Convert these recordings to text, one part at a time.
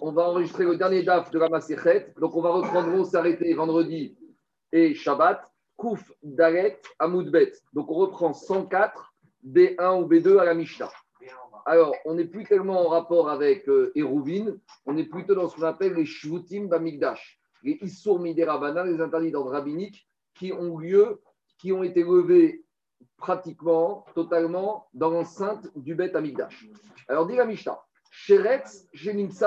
on va enregistrer le dernier DAF de la Maserhet. Donc, on va reprendre, on s'arrêter vendredi et Shabbat. Kouf, Daret, Amoudbet. Donc, on reprend 104, B1 ou B2 à la Mishnah. Alors, on n'est plus tellement en rapport avec euh, on est plutôt dans ce qu'on appelle les Shvutim Bamigdash, les Issour Miderabana, les interdits d'ordre rabbinique qui ont lieu, qui ont été levés pratiquement, totalement, dans l'enceinte du Bet Amigdash. Alors, dit la Mishnah, Sheretz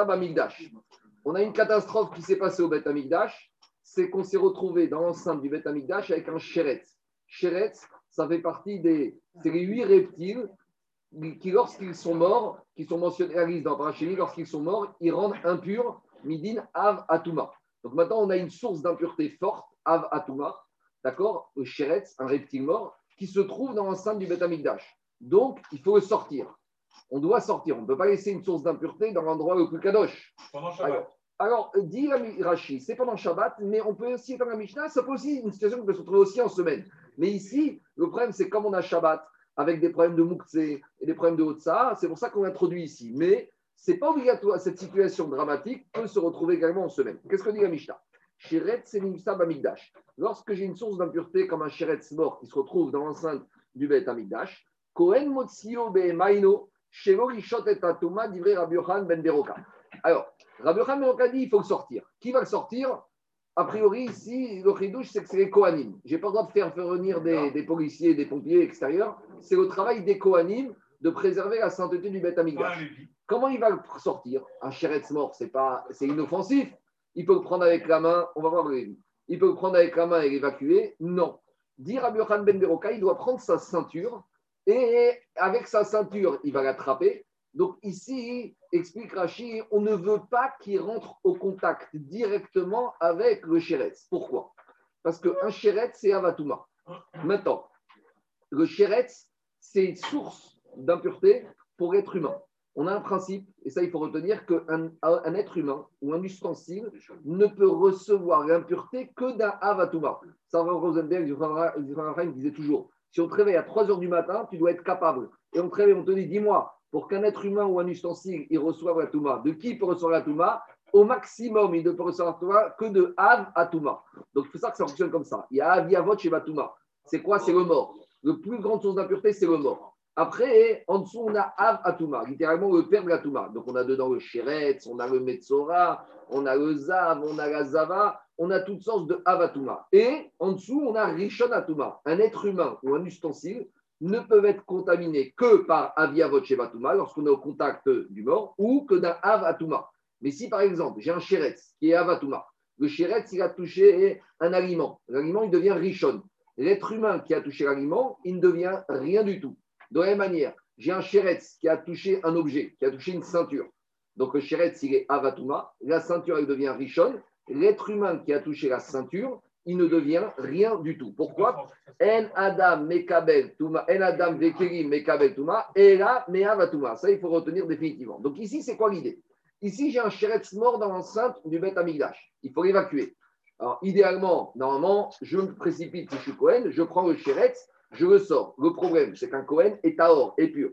Bamigdash. On a une catastrophe qui s'est passée au Bet Amigdash, c'est qu'on s'est retrouvé dans l'enceinte du Bet Amigdash avec un Sheretz. Sheretz, ça fait partie des. C'est huit reptiles qui, lorsqu'ils sont morts, qui sont mentionnés à liste dans Parachini, lorsqu'ils sont morts, ils rendent impurs Midin Av Atuma. Donc maintenant, on a une source d'impureté forte, Av Atuma, d'accord Sheretz, un reptile mort, qui se trouve dans l'enceinte du Beth Donc, il faut le sortir. On doit sortir. On ne peut pas laisser une source d'impureté dans l'endroit le plus kadosh. Pendant Shabbat. Alors, dit Rashi, c'est pendant Shabbat, mais on peut aussi, dans la Mishnah, ça peut aussi une situation qui peut se retrouver aussi en semaine. Mais ici, le problème, c'est comme on a Shabbat, avec des problèmes de Moukse et des problèmes de Hotsa, c'est pour ça qu'on introduit ici. Mais ce n'est pas obligatoire, cette situation dramatique peut se retrouver également en semaine. Qu'est-ce que dit la Mishnah? Lorsque j'ai une source d'impureté comme un Shiretz mort qui se retrouve dans l'enceinte du Bet Amigdash, Kohen Motsio Maino, Ben Beroka. Alors, Rabbi Yohan Ben dit il faut le sortir. Qui va le sortir? A priori, ici, le chidouche, c'est que c'est les Kohanim. Je n'ai pas le droit de faire, venir des, policiers, des pompiers extérieurs. C'est le travail des Kohanim de préserver la sainteté du Beth. Comment il va le sortir? Un chéretz mort, c'est pas, c'est inoffensif. Il peut le prendre avec la main, on va voir Il peut le prendre avec la main et l'évacuer? Non. Dire Rabbi Yohan Ben Beroka, il doit prendre sa ceinture et avec sa ceinture, il va l'attraper donc ici, explique Rachi, on ne veut pas qu'il rentre au contact directement avec le chéretz. Pourquoi? Parce qu'un chéretz, c'est avatuma. Maintenant, le chéretz, c'est une source d'impureté pour l'être humain. On a un principe, et ça il faut retenir, qu'un un être humain ou un ustensile ne peut recevoir l'impureté que d'un avatuma. Ça, Rosenberg, il disait toujours, si on te réveille à 3 heures du matin, tu dois être capable. Et on te réveille, on te dit, dis-moi, pour qu'un être humain ou un ustensile il reçoive la Touma. De qui il peut recevoir la Touma? Au maximum, il ne peut recevoir que de Av à Touma. Donc c'est ça que ça fonctionne comme ça. Il y a Av Yavot chez Touma. C'est quoi? C'est le mort. Le plus grande source d'impureté, c'est le mort. Après, en dessous, on a Av Atuma, littéralement le père de la Touma. Donc on a dedans le Sheretz, on a le Metzora, on a le Zav, on a la Zava, on a toutes sortes de Av Atuma. Et en dessous, on a Rishon Atuma, un être humain ou un ustensile ne peuvent être contaminés que par aviavot shevatuma lorsqu'on est au contact du mort ou que d'un avatuma. Mais si par exemple j'ai un chéretz qui est avatuma, le chéretz il a touché un aliment, l'aliment il devient richon. L'être humain qui a touché l'aliment, il ne devient rien du tout. De la même manière, j'ai un chéretz qui a touché un objet, qui a touché une ceinture. Donc le chéretz il est avatuma, la ceinture elle devient richon. L'être humain qui a touché la ceinture, il ne devient rien du tout. Pourquoi? En Adam mekabel tuma, en Adam vekerim mekabel tuma, et là meavatuma. Ça, il faut retenir définitivement. Donc ici, c'est quoi l'idée? Ici, j'ai un chéretz mort dans l'enceinte du Beth Amigdash. Il faut l'évacuer. Alors, idéalement, normalement, je me précipite si je suis Cohen, je prends le chéretz, je le sors. Le problème, c'est qu'un Cohen est à or, est pur.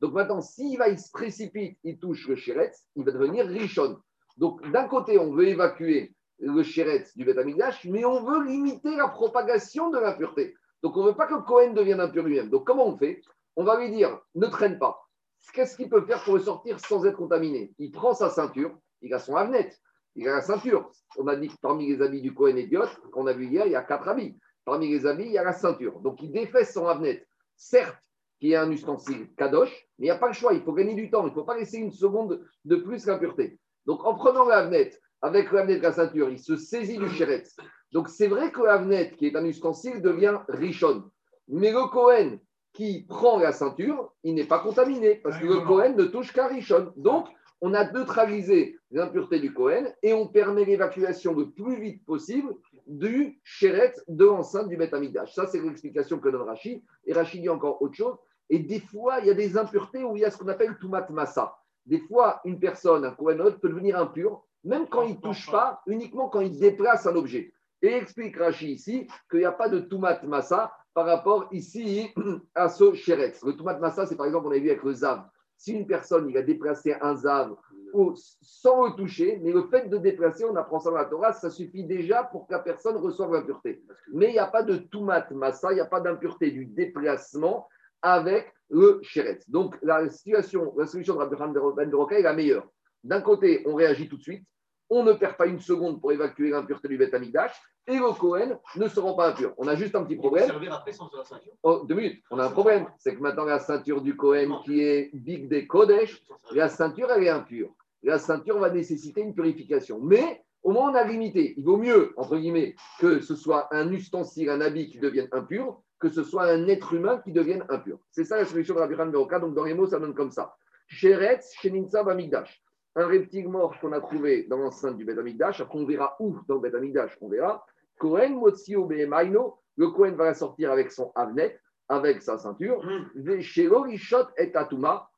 Donc maintenant, s'il va, il se précipite, il touche le chéretz, il va devenir richon. Donc d'un côté, on veut évacuer le chéretz du Beth mais on veut limiter la propagation de l'impureté. Donc on ne veut pas que Cohen devienne impur lui-même. Donc comment on fait? On va lui dire, ne traîne pas. Qu'est-ce qu'il peut faire pour le sortir sans être contaminé? Il prend sa ceinture, il a son avenette, il a la ceinture. On a dit que parmi les habits du Cohen idiote, qu'on a vu hier, il y a quatre habits. Parmi les habits, il y a la ceinture. Donc il défait son avenette. Certes, qui est un ustensile kadosh, mais il n'y a pas le choix, il faut gagner du temps, il ne faut pas laisser une seconde de plus l'impureté. Donc en prenant l'avenette, avec le de la ceinture, il se saisit du chéretz. Donc c'est vrai que l'avnet, qui est un ustensile, devient richon. Mais le Cohen qui prend la ceinture, il n'est pas contaminé, parce que le Cohen ne touche qu'à richon. Donc on a neutralisé l'impureté du Cohen et on permet l'évacuation le plus vite possible du chéretz de l'enceinte du Beth Ça, c'est l'explication que donne Rachid. Et Rachid dit encore autre chose. Et des fois, il y a des impuretés où il y a ce qu'on appelle tumat massa. Des fois, une personne, un Cohen peut devenir impur même quand il ne touche pas, uniquement quand il déplace un objet. Et explique Rashi ici qu'il n'y a pas de tumat massa par rapport ici à ce sheretz. Le tumat massa, c'est par exemple, on a vu avec le zav. Si une personne il a déplacé un zav ou sans le toucher, mais le fait de déplacer, on apprend ça dans la Torah, ça suffit déjà pour que la personne reçoive l'impureté. Mais il n'y a pas de tumat massa, il n'y a pas d'impureté du déplacement avec le chéretz. Donc la situation, la solution de Rabbi Ben est la meilleure. D'un côté, on réagit tout de suite, on ne perd pas une seconde pour évacuer l'impureté du Beth et le Cohen ne se rend pas impur. On a juste un petit problème. Après sans la ceinture oh, deux minutes. On a un problème. C'est que maintenant, la ceinture du Cohen qui est Big des Kodesh, la ceinture, elle est impure. La ceinture va nécessiter une purification. Mais au moins, on a limité. Il vaut mieux, entre guillemets, que ce soit un ustensile, un habit qui devienne impur, que ce soit un être humain qui devienne impur. C'est ça la solution de Rabbi Beroka. Donc, dans les mots, ça donne comme ça. Sheretz, Sheninsa, Bamigdash un reptile mort qu'on a trouvé dans l'enceinte du Beth Amikdash. Après, on verra où dans le Beth Amikdash, on verra. Kohen Motsio Behemaino, le Kohen va la sortir avec son avnet, avec sa ceinture. Mm. Veshelo Rishot et Atuma,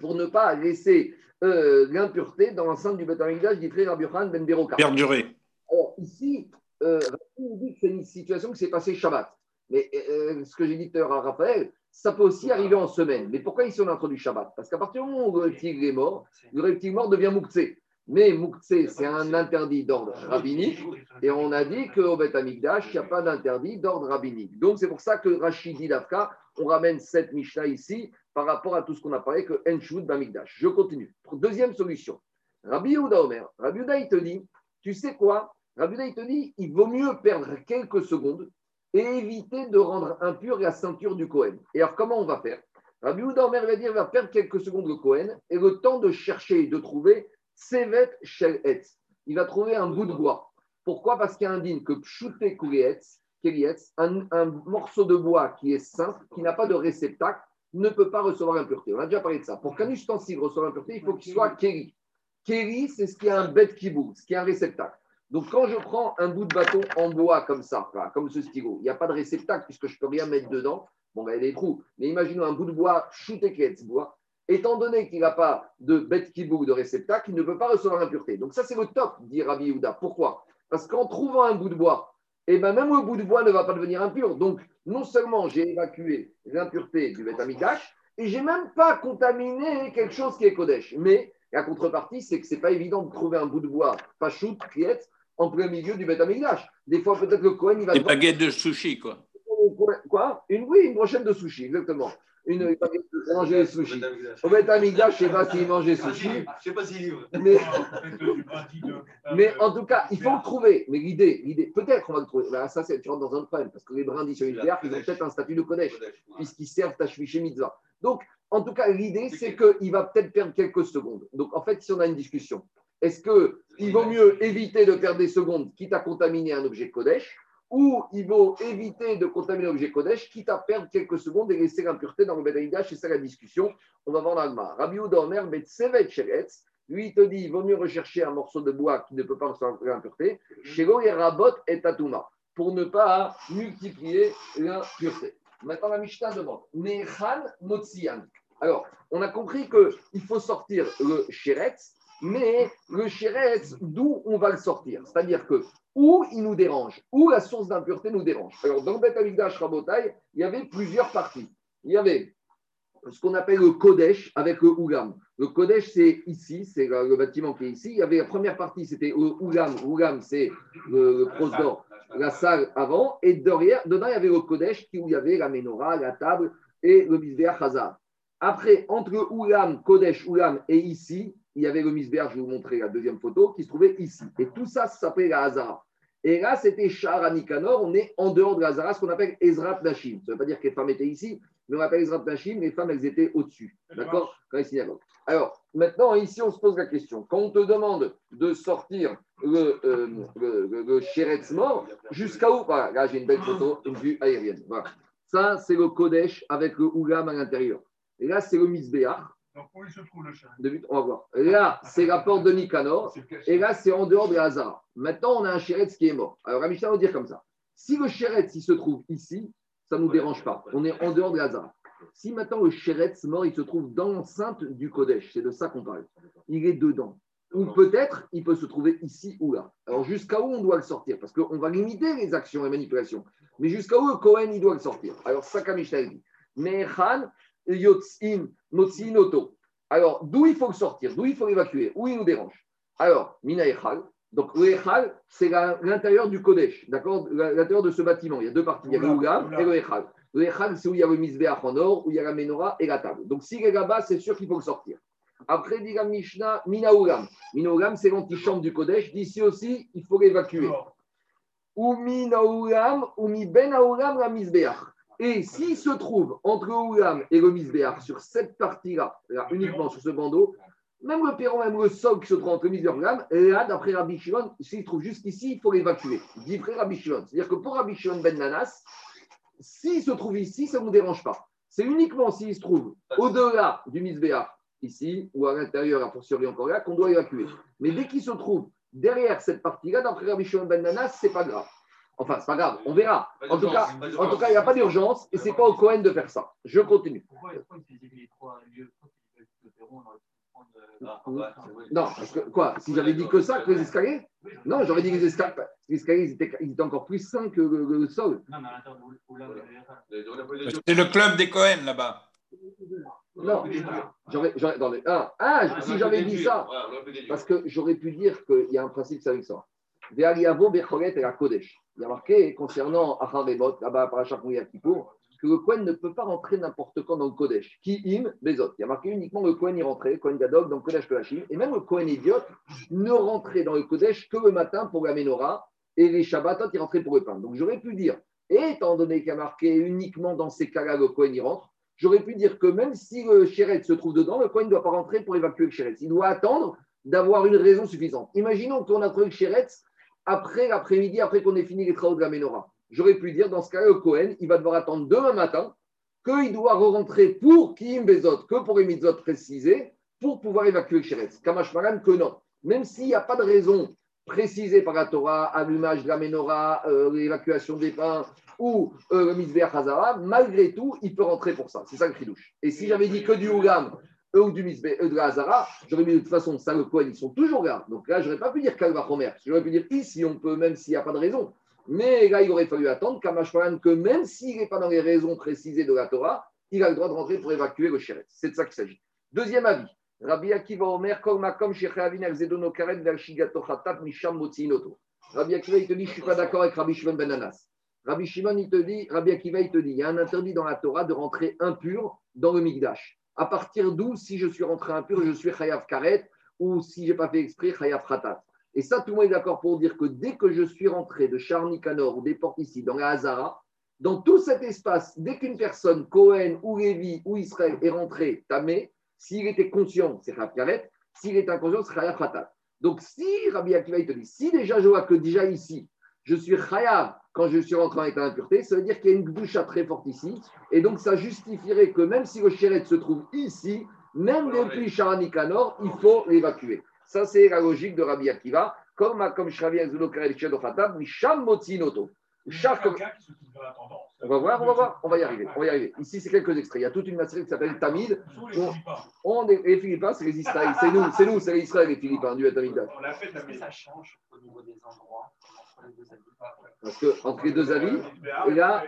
pour ne pas laisser euh, l'impureté dans l'enceinte du Beth Amikdash, dit Rabbi Ben Beroka. Perdurer. Alors, ici, euh, on dit que c'est une situation qui s'est passée Shabbat. Mais euh, ce que j'ai dit tout à l'heure à Raphaël, ça peut aussi arriver en semaine. Mais pourquoi ici on a introduit Shabbat? Parce qu'à partir du moment où le reptile est mort, le reptile mort devient Mouktsé. Mais Mouktsé, c'est un interdit d'ordre rabbinique. Et on a dit qu'au Beth Amikdash, il n'y a pas d'interdit d'ordre rabbinique. Donc c'est pour ça que Rachid dit on ramène cette Mishnah ici par rapport à tout ce qu'on a parlé que Enshud Bamikdash. Je continue. Deuxième solution. Rabbi Yehuda Omer. Rabbi Yehuda, il te dit, tu sais quoi? Rabbi Yehuda, il te dit, il vaut mieux perdre quelques secondes et éviter de rendre impure la ceinture du Cohen. Et alors, comment on va faire? Rabbi Houda va dire, va perdre quelques secondes le Cohen et le temps de chercher et de trouver Sevet Shel Il va trouver un bout de bois. Pourquoi? Parce qu'il indique que Pshute un, un morceau de bois qui est simple, qui n'a pas de réceptacle, ne peut pas recevoir l'impureté. On a déjà parlé de ça. Pour qu'un ustensile reçoive l'impureté, il faut qu'il soit Keri. Keri, c'est ce qui a un bête qui bouge, ce qui a un réceptacle. Donc, quand je prends un bout de bâton en bois comme ça, comme ce stylo, il n'y a pas de réceptacle puisque je ne peux rien mettre dedans. Bon, ben, il y a des trous. Mais imaginons un bout de bois, shooté bois. Étant donné qu'il n'a pas de bête kibou, de réceptacle, il ne peut pas recevoir l'impureté. Donc, ça, c'est le top, dit Rabbi Yehuda. Pourquoi? Parce qu'en trouvant un bout de bois, eh ben, même le bout de bois ne va pas devenir impur. Donc, non seulement j'ai évacué l'impureté du bête et j'ai même pas contaminé quelque chose qui est Kodesh. Mais la contrepartie, c'est que ce n'est pas évident de trouver un bout de bois, pas shoot, en plein milieu du Beth Des fois, peut-être le Cohen, il va. Des baguettes de sushi, quoi. Quoi une, Oui, une brochette de sushi, exactement. Une baguette de manger des sushis. Au Beth je ne sais pas s'il mangeait sushi. Je ne sais pas s'il livre. Mais, mais en tout cas, il faut le trouver. Mais l'idée, l'idée peut-être on va le trouver. Là, ça, c'est, tu rentres dans un problème, parce que les brindis sur une ils ont peut-être un statut de Kodesh, puisqu'ils servent ta chez Mitzvah. Donc, en tout cas, l'idée, c'est qu'il va peut-être perdre quelques secondes. Donc, en fait, si on a une discussion, est-ce qu'il vaut mieux éviter de perdre des secondes, quitte à contaminer un objet Kodesh, ou il vaut éviter de contaminer un objet Kodesh, quitte à perdre quelques secondes et laisser l'impureté dans le Bedaïda C'est ça la discussion. On va voir l'Alma. Rabbi Omer, Betsevet Sheretz, lui, il te dit il vaut mieux rechercher un morceau de bois qui ne peut pas recevoir l'impureté, Shego et Rabot et Tatuma, pour ne pas multiplier l'impureté. Maintenant, la Mishnah demande Nechan Motsian. Alors, on a compris qu'il faut sortir le Sheretz mais le chéretz, d'où on va le sortir? C'est-à-dire que où il nous dérange, où la source d'impureté nous dérange? Alors, dans Beth Amikdash Rabotai, il y avait plusieurs parties. Il y avait ce qu'on appelle le Kodesh avec le Ougam. Le Kodesh, c'est ici, c'est le bâtiment qui est ici. Il y avait la première partie, c'était le Ougam. Ougam, c'est le, le la salle avant. Et derrière, dedans, il y avait le Kodesh où il y avait la menorah, la table et le Bisbéa Chazar. Après, entre Ougam, Kodesh, Ougam et ici, il y avait le misber, je vais vous montrer la deuxième photo, qui se trouvait ici. Et tout ça, ça s'appelait la Hazara. Et là, c'était Shahar Nikanor, on est en dehors de la Hazara, ce qu'on appelle Ezrat Nashim. Ça ne veut pas dire que les femmes étaient ici, mais on appelle Ezrat Nashim, les femmes, elles étaient au-dessus. D'accord Alors, maintenant, ici, on se pose la question. Quand on te demande de sortir le, euh, le, mort, jusqu'à où? Voilà, là, j'ai une belle photo, une vue aérienne. Voilà. Ça, c'est le Kodesh avec le Ougam à l'intérieur. Et là, c'est le Misbéach. Donc, où il se trouve le On va voir. Là, c'est la porte de Nicanor. Et là, c'est en dehors de Hazara. Maintenant, on a un chéretz qui est mort. Alors, la Mishnah va dire comme ça. Si le chéretz, il se trouve ici, ça ne nous dérange pas. On est en dehors de Hazara. Si maintenant le chéretz mort, il se trouve dans l'enceinte du Kodesh, c'est de ça qu'on parle. Il est dedans. Ou peut-être, il peut se trouver ici ou là. Alors, jusqu'à où on doit le sortir? Parce qu'on va limiter les actions et manipulations. Mais jusqu'à où le Cohen, il doit le sortir? Alors, ça, Mishnah dit. Mais Khan, Yotzin, Motsinoto. Alors, d'où il faut le sortir? D'où il faut l'évacuer? Où il nous dérange? Alors, Mina Echal. Donc, le Echal, c'est l'intérieur du Kodesh, d'accord? L'intérieur de ce bâtiment. Il y a deux parties. Il y a le Ougam et le Echal. Le Echal, c'est où il y a le Misbeach en or, où il y a la Menorah et la table. Donc, s'il est là-bas, c'est sûr qu'il faut le sortir. Après, dit la Mishnah, Mina Ougam. Mina Ougam, c'est l'antichambre du Kodesh. D'ici aussi, il faut l'évacuer. Ou Mina Ougam, ou Mi Ben Ougam, la Misbeach. Et s'il se trouve entre le et le Misbeach, sur cette partie-là, uniquement sur ce bandeau, même le perron, même le sol qui se trouve entre le Misbeach et le là, d'après Rabbi s'il se trouve juste ici, il faut l'évacuer. Dit Shimon. C'est-à-dire que pour Rabbi Shimon Ben Nanas, s'il se trouve ici, ça ne nous dérange pas. C'est uniquement s'il se trouve au-delà du Misbéach, ici, ou à l'intérieur, à fortiori encore là, qu'on doit évacuer. Mais dès qu'il se trouve derrière cette partie-là, d'après Rabbi Shimon Ben Nanas, ce n'est pas grave. Enfin, c'est pas grave, on verra. En tout cas, en tout cas, il n'y a pas d'urgence et c'est pas au Cohen de faire ça. Je continue. Pourquoi les trois lieux non, parce que quoi Si j'avais dit que ça, que les escaliers? Non, j'aurais dit que les escaliers, les escaliers ils étaient, ils étaient, encore plus sains que le, sol. C'est le club des Cohen là-bas. Non, j'aurais, j'aurais, ah, ah, si j'avais dit ça, parce que j'aurais pu dire qu'il y a un principe, c'est avec ça. Ve'aliavo becholet et la Kodesh. Il y a marqué concernant Acharemot, là-bas, par Achakouya Kippour, que le Kohen ne peut pas rentrer n'importe quand dans le Kodesh. Qui im, Bezot. Il y a marqué uniquement le Kohen y rentrait, Kohen Gadog, dans le Kodesh Pelachim. Et même le Kohen idiot ne rentrait dans le Kodesh que le matin pour la Menorah et les Shabbatot, il rentrait pour le pain. Donc j'aurais pu dire, étant donné qu'il y a marqué uniquement dans ces cas-là, le Kohen y rentre, j'aurais pu dire que même si le Shéret se trouve dedans, le Kohen ne doit pas rentrer pour évacuer le Shéret. Il doit attendre d'avoir une raison suffisante. Imaginons qu'on a trouvé le Shéret après l'après-midi, après qu'on ait fini les travaux de la Menorah j'aurais pu dire dans ce cas-là, Cohen, il va devoir attendre demain matin qu'il doit rentrer pour Kim Bezot, que pour les mitzvot précisés, pour pouvoir évacuer Sheretz. Kamash Maran, que non. Même s'il n'y a pas de raison précisée par la Torah, allumage de la menorah, euh, l'évacuation des pains ou euh, le mitzvah Hazara, malgré tout, il peut rentrer pour ça. C'est ça le chidouche. Et si j'avais dit que du Ougam eux ou du mitzvah, de la Hazara, j'aurais dit de toute façon, ça, le Cohen, ils sont toujours là. Donc là, je n'aurais pas pu dire Kalva Homer. J'aurais pu dire ici, on peut, même s'il n'y a pas de raison. Mais là, il aurait fallu attendre que même s'il n'est pas dans les raisons précisées de la Torah, il a le droit de rentrer pour évacuer le chéret. C'est de ça qu'il s'agit. Deuxième avis. Rabbi Akiva Omer, Kol Makom, Shechavin, Zedono Karen, Vershigato Khatat, Misham Motzinoto. Rabbi Akiva, il te dit, je ne suis pas d'accord avec Rabbi Shimon Ben Anas. Rabbi Shimon, il te dit, Rabbi Akiva, il te dit, il y a un interdit dans la Torah de rentrer impur dans le Migdash. À partir d'où, si je suis rentré impur, je suis Chayav Karet, ou si je n'ai pas fait exprès, Chayav Khatat. Et ça, tout le monde est d'accord pour dire que dès que je suis rentré de Charny Canor ou des portes ici, dans la Hazara, dans tout cet espace, dès qu'une personne, Cohen ou Lévi ou Israël, est rentré tamé, s'il était conscient, c'est Rav Karet, s'il est inconscient, c'est Chayav Khatat. Donc, si Rabbi Akiva te dit, si déjà je vois que déjà ici, je suis Chayav quand je suis rentré en état d'impureté, ça veut dire qu'il y a une bouche très forte ici. Et donc, ça justifierait que même si le chéret se trouve ici, même depuis Charny Canor, il faut l'évacuer. Ça, c'est la logique de Rabbi Akiva. Comme comme Shravi Azulo Karel Chedochatab, Misham Motzinoto. On va voir, on va voir, on va y arriver. On va y arriver. Ici, c'est quelques extraits. Il y a toute une matière qui s'appelle Tamid. On, est, les Philippins, c'est les Israéliens. C'est nous, c'est nous, c'est les Israéliens, les Philippins, du Tamid. On a fait ça change au niveau des endroits? Parce que entre les deux avis, là,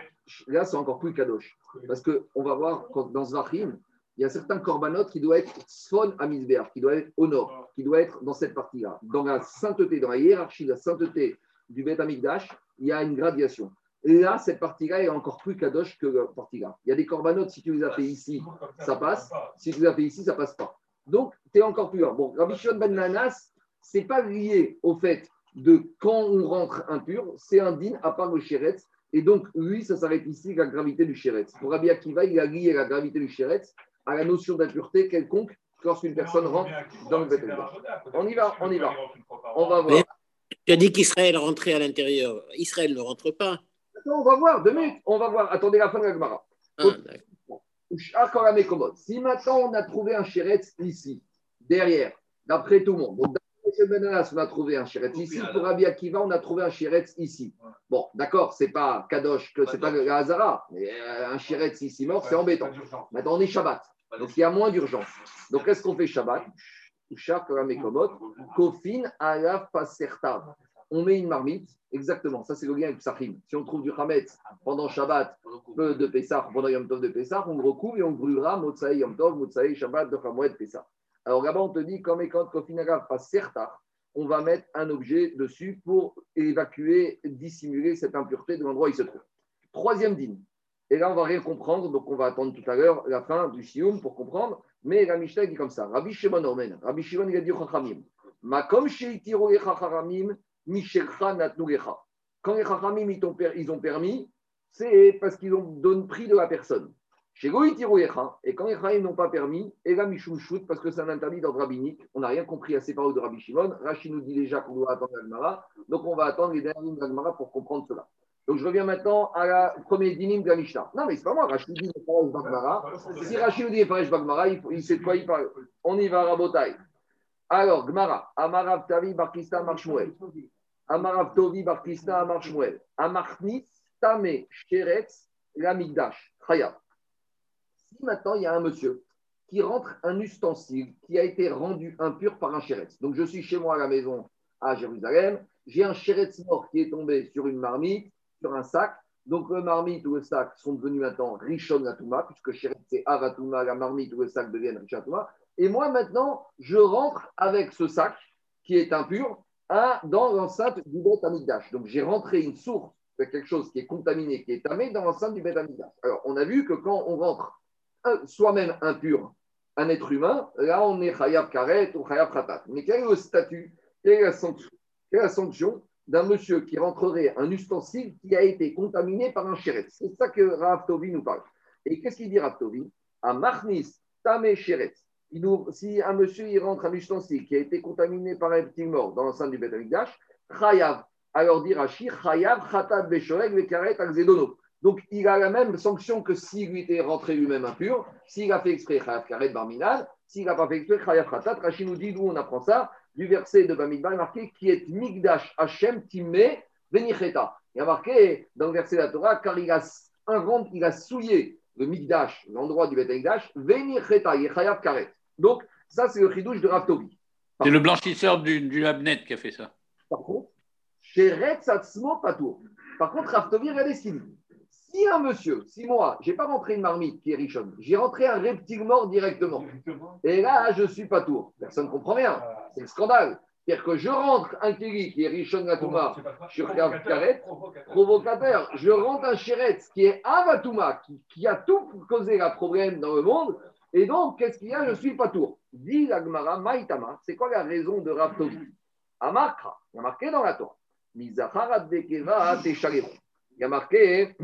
là c'est encore plus kadosh. Parce qu'on va voir dans Zvachim, il y a certains corbanotes qui doivent être sfon à qui doivent être au nord, qui doivent être dans cette partie-là. Dans la sainteté, dans la hiérarchie de la sainteté du Beth Amikdash, il y a une gradation. Et là, cette partie-là est encore plus kadosh que la partie-là. Il y a des corbanotes, si tu les as fait ici, ça passe. Si tu les as fait ici, ça passe pas. Donc, tu es encore plus loin. Bon, Rabbi Shimon Ben Nanas, ce n'est pas lié au fait de quand on rentre impur, c'est un din à part le chéretz. Et donc, lui, ça s'arrête ici, la gravité du chéretz. Pour Rabbi Akiva, il a lié la gravité du chéretz à la notion d'impureté quelconque lorsqu'une personne rentre dans le Beth On y va, on y va. On va voir. tu as dit qu'Israël rentrait à l'intérieur. Israël ne rentre pas. on va voir, deux minutes. On va voir. Attendez la fin de la Gemara. Ah, si maintenant on a trouvé un chéretz ici, derrière, d'après tout le monde, donc d'après Benanas, on a trouvé un chéretz ici, pour Rabbi Akiva, on a trouvé un chéretz ici. Bon, d'accord, c'est pas Kadosh, que c'est pas le Hazara, mais euh, un chéretz ici mort, c'est embêtant. Maintenant, on est Shabbat. Donc il y a moins d'urgence. Donc qu'est-ce qu'on fait Shabbat? On met une marmite, exactement, ça c'est le lien avec Psachim. Si on trouve du Hametz pendant Shabbat, peu de Pessah, pendant Yom Tov de Pessah, on le recouvre et on brûlera Motsaï Yom Tov, Motsaï Shabbat, de Hamoued Pessah. Alors là-bas, on te dit, comme quand Kofinagav passe certain, on va mettre un objet dessus pour évacuer, dissimuler cette impureté de l'endroit où il se trouve. Troisième dîme. Et là, on va rien comprendre, donc on va attendre tout à l'heure la fin du Sioum pour comprendre. Mais la Mishnah dit comme ça Rabbi Shimon Ormen, Rabbi Shimon il a dit Chachamim. Makom sheitiro Chachamim, Mishelcha. Quand les Chachamim ils ont permis, c'est parce qu'ils ont donné prix de la personne. Chez et quand les n'ont pas permis, et Mishum Shut, parce que c'est un interdit d'ordre rabbinique, on n'a rien compris à ces paroles de Rabbi Shimon. Rachid nous dit déjà qu'on doit attendre l'Agmara, donc on va attendre les lignes de l'Agmara pour comprendre cela. Donc je reviens maintenant à la première dinim de la Mishnah. Non, mais c'est pas moi, Rachid dit Faresh Bagmara. Si Rachid nous dit Faresh Bagmara, il, sait de quoi il parle. On y va, Rabotai. Alors, Gmara, Amarav Tavi Barkista Marshmuel. Amarav Tovi Barkista Marshmuel. Amarnis Tame Sheretz Lamigdash. Chaya. Si maintenant il y a un monsieur qui rentre un ustensile qui a été rendu impur par un chéretz. Donc je suis chez moi à la maison à Jérusalem, j'ai un chéretz mort qui est tombé sur une marmite sur un sac. Donc le marmite ou le sac sont devenus maintenant Rishon Latuma, puisque c'est Avatuma, la marmite ou le sac deviennent Rishon Et moi maintenant, je rentre avec ce sac qui est impur dans l'enceinte du Beth Amigdash. Donc j'ai rentré une source de quelque chose qui est contaminé, qui est tamé dans l'enceinte du Beth Amigdash. Alors on a vu que quand on rentre soi-même impur, un être humain, là on est Khayab Karet ou Khayab Khatat. Mais quel est le statut Quelle est la sanction, sanction d'un monsieur qui rentrerait un ustensile qui a été contaminé par un chéret. C'est ça que Rav Tovi nous parle. Et qu'est-ce qu'il dit Rav Tovi? À Marnis Tame Chéret. Si un monsieur il rentre un ustensile qui a été contaminé par un petit mort dans l'enceinte du Beth Chayav. Alors dit Rashi, Chayav Khatat Beshoeg Vekaret Akzedono. Donc il a la même sanction que s'il lui était rentré lui-même impur, s'il a fait exprès Chayav Karet Barminal, s'il n'a pas fait exprès Chayav Khatat. Rashi nous dit d'où on apprend ça du verset de Bamidbar, marqué qui est Migdash Hashem Timme Venicheta. Il y a marqué dans le verset de la Torah, car il a, il a souillé le Migdash, l'endroit du Beth Migdash, Venicheta, Yechayav Karet. Donc, ça, c'est le chidouche de Raftobi. C'est le blanchisseur du, du Labnet qui a fait ça. Par contre, Sheret Satsmo Patour. Par contre, Raftobi, regardez ce qu'il dit. Si un monsieur, si moi, je n'ai pas rentré une marmite qui est richonne, j'ai rentré un reptile mort directement. Et là, je suis pas tour. Personne ne comprend rien. C'est le scandale. C'est-à-dire que je rentre un kiri qui est richonne Gatuma sur Karet, provocateur. Je rentre un chéret qui est Avatouma, qui, qui, a tout causé la problème dans le monde. Et donc, qu'est-ce qu'il y a? Je suis pas tour. Dit l'Agmara, Maïtama, c'est quoi la raison de Raptovi? Amakra, il y a marqué dans la Torah. Il y a marqué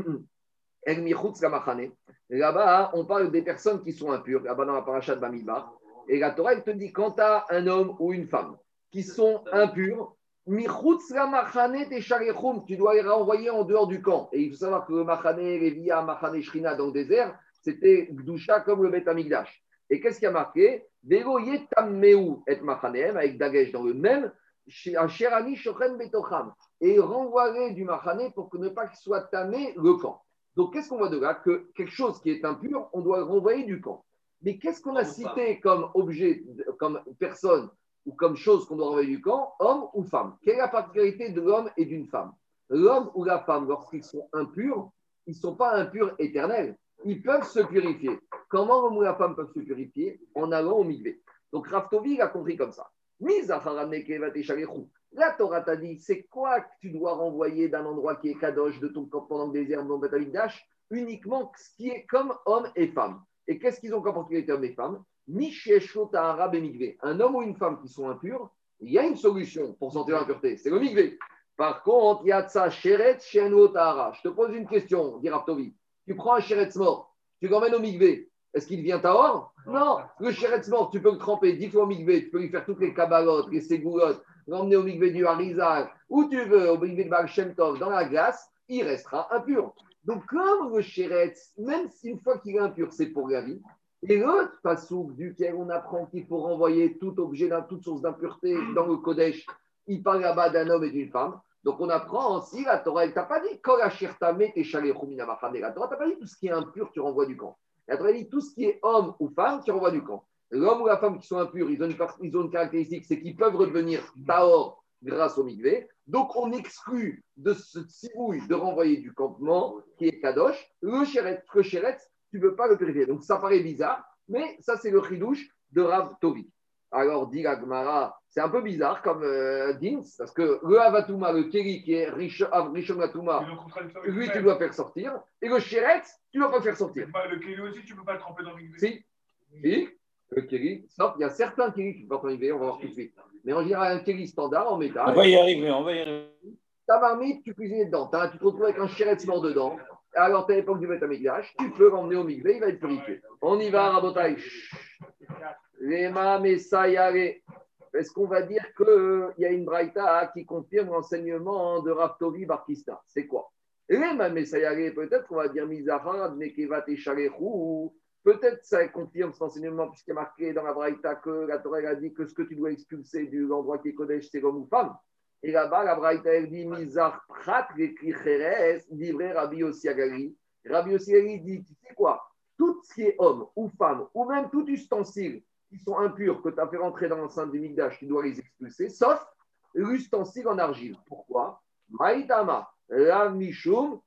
Là-bas, on parle des personnes qui sont impures, là-bas dans la paracha de Bamidbar. Et la Torah, elle te dit quand tu as un homme ou une femme qui sont impurs, tu dois les renvoyer en dehors du camp. Et il faut savoir que le Machane, les Via, Machane Shrina dans le désert, c'était Gdusha comme le Bet Amigdash. Et qu'est-ce qui a marqué? Vego et Machaneem, avec Dagesh dans le même, Sherani Shochen Betocham. Et renvoyer du Machane pour que ne pas qu'il soit tamé le camp. Donc, qu'est-ce qu'on voit de là Que quelque chose qui est impur, on doit le renvoyer du camp. Mais qu'est-ce qu'on a cité comme objet, comme personne ou comme chose qu'on doit renvoyer du camp Homme ou femme? Quelle est la particularité de l'homme et d'une femme? L'homme ou la femme, lorsqu'ils sont impurs, ils ne sont pas impurs éternels. Ils peuvent se purifier. Comment l'homme ou la femme peuvent se purifier? En allant au migvé. Donc, Raftovi a compris comme ça. La Torah t'a dit, c'est quoi que tu dois renvoyer d'un endroit qui est kadosh de ton corps pendant le désert, non Dash Uniquement ce qui est comme homme et femme. Et qu'est-ce qu'ils ont comme particularité hommes et femmes Un homme ou une femme qui sont impurs, il y a une solution pour sentir l'impureté, c'est le migvé. Par contre, il y a ça, sheret, Je te pose une question, dit Raptovi. Tu prends un sheret mort, tu l'emmènes au migvé. Est-ce qu'il devient tahor? Non. Le sheret mort, tu peux le tremper dix fois au migvé, tu peux lui faire toutes les kabalotes, les ségoulottes, l'emmener au mikvé du Harizal, où tu veux, au mikvé de Baal dans la glace, il restera impur. Donc, comme le chéretz, même si une fois qu'il est impur, c'est pour la vie, et l'autre pasouk duquel on apprend qu'il faut renvoyer tout objet, toute source d'impureté dans le Kodesh, il parle là-bas d'un homme et d'une femme. Donc on apprend aussi, la Torah, elle t'a pas dit, La Torah t'a pas dit tout ce qui est impur, tu renvoies du camp. La Torah dit tout ce qui est homme ou femme, tu renvoies du camp. L'homme ou la femme qui sont impurs, ils ont une, ils ont une caractéristique, c'est qu'ils peuvent redevenir taor grâce au migvé. Donc, on exclut de ce tsibouille de renvoyer du campement, qui est kadosh, le chéret, le chéret, tu ne peux pas le purifier. Donc, ça paraît bizarre, mais ça, c'est le chidouche de Rav Tovi. Alors, dit Agmara, c'est un peu bizarre comme euh, Dins, parce que le Avatouma, le Keri qui est Rishon Atouma, lui, tu dois faire sortir, et le Chéret, tu ne dois pas faire sortir. le Keri aussi, tu ne peux pas le tremper dans le Si, si, le Keri, il y a certains Keri qui peuvent arriver, on va voir tout de suite. Mais en général, un Keri standard en métal. On va y arriver, on va y arriver. Ta marmite, tu cuisines dedans, tu te retrouves avec un Chéret mort dedans. Alors, à l'époque du Betamigdash, tu peux l'emmener au Migvé, il va être purifié. On y va, Rabotaï. Lema Messayare. Est-ce qu'on va dire qu'il y a une braïta qui confirme l'enseignement de Raftori Barkista C'est quoi? Lema Messayare, peut-être qu'on va dire Mizahar, Nekevat et Peut-être ça confirme cet enseignement, puisqu'il est marqué dans la braïta que la Torah a dit que ce que tu dois expulser du endroit qui est Kodesh, c'est l'homme ou femme. Et là-bas, la braïta, elle dit Mizar Prat, livré Rabbi Osiagari. Rabbi Osiagari dit Tu sais quoi? Tout ce qui est homme ou femme, ou même tout ustensile qui sont impurs, que tu as fait rentrer dans l'enceinte du Migdash, tu dois les expulser, sauf l'ustensile en argile. Pourquoi? Maïtama, la Mishum,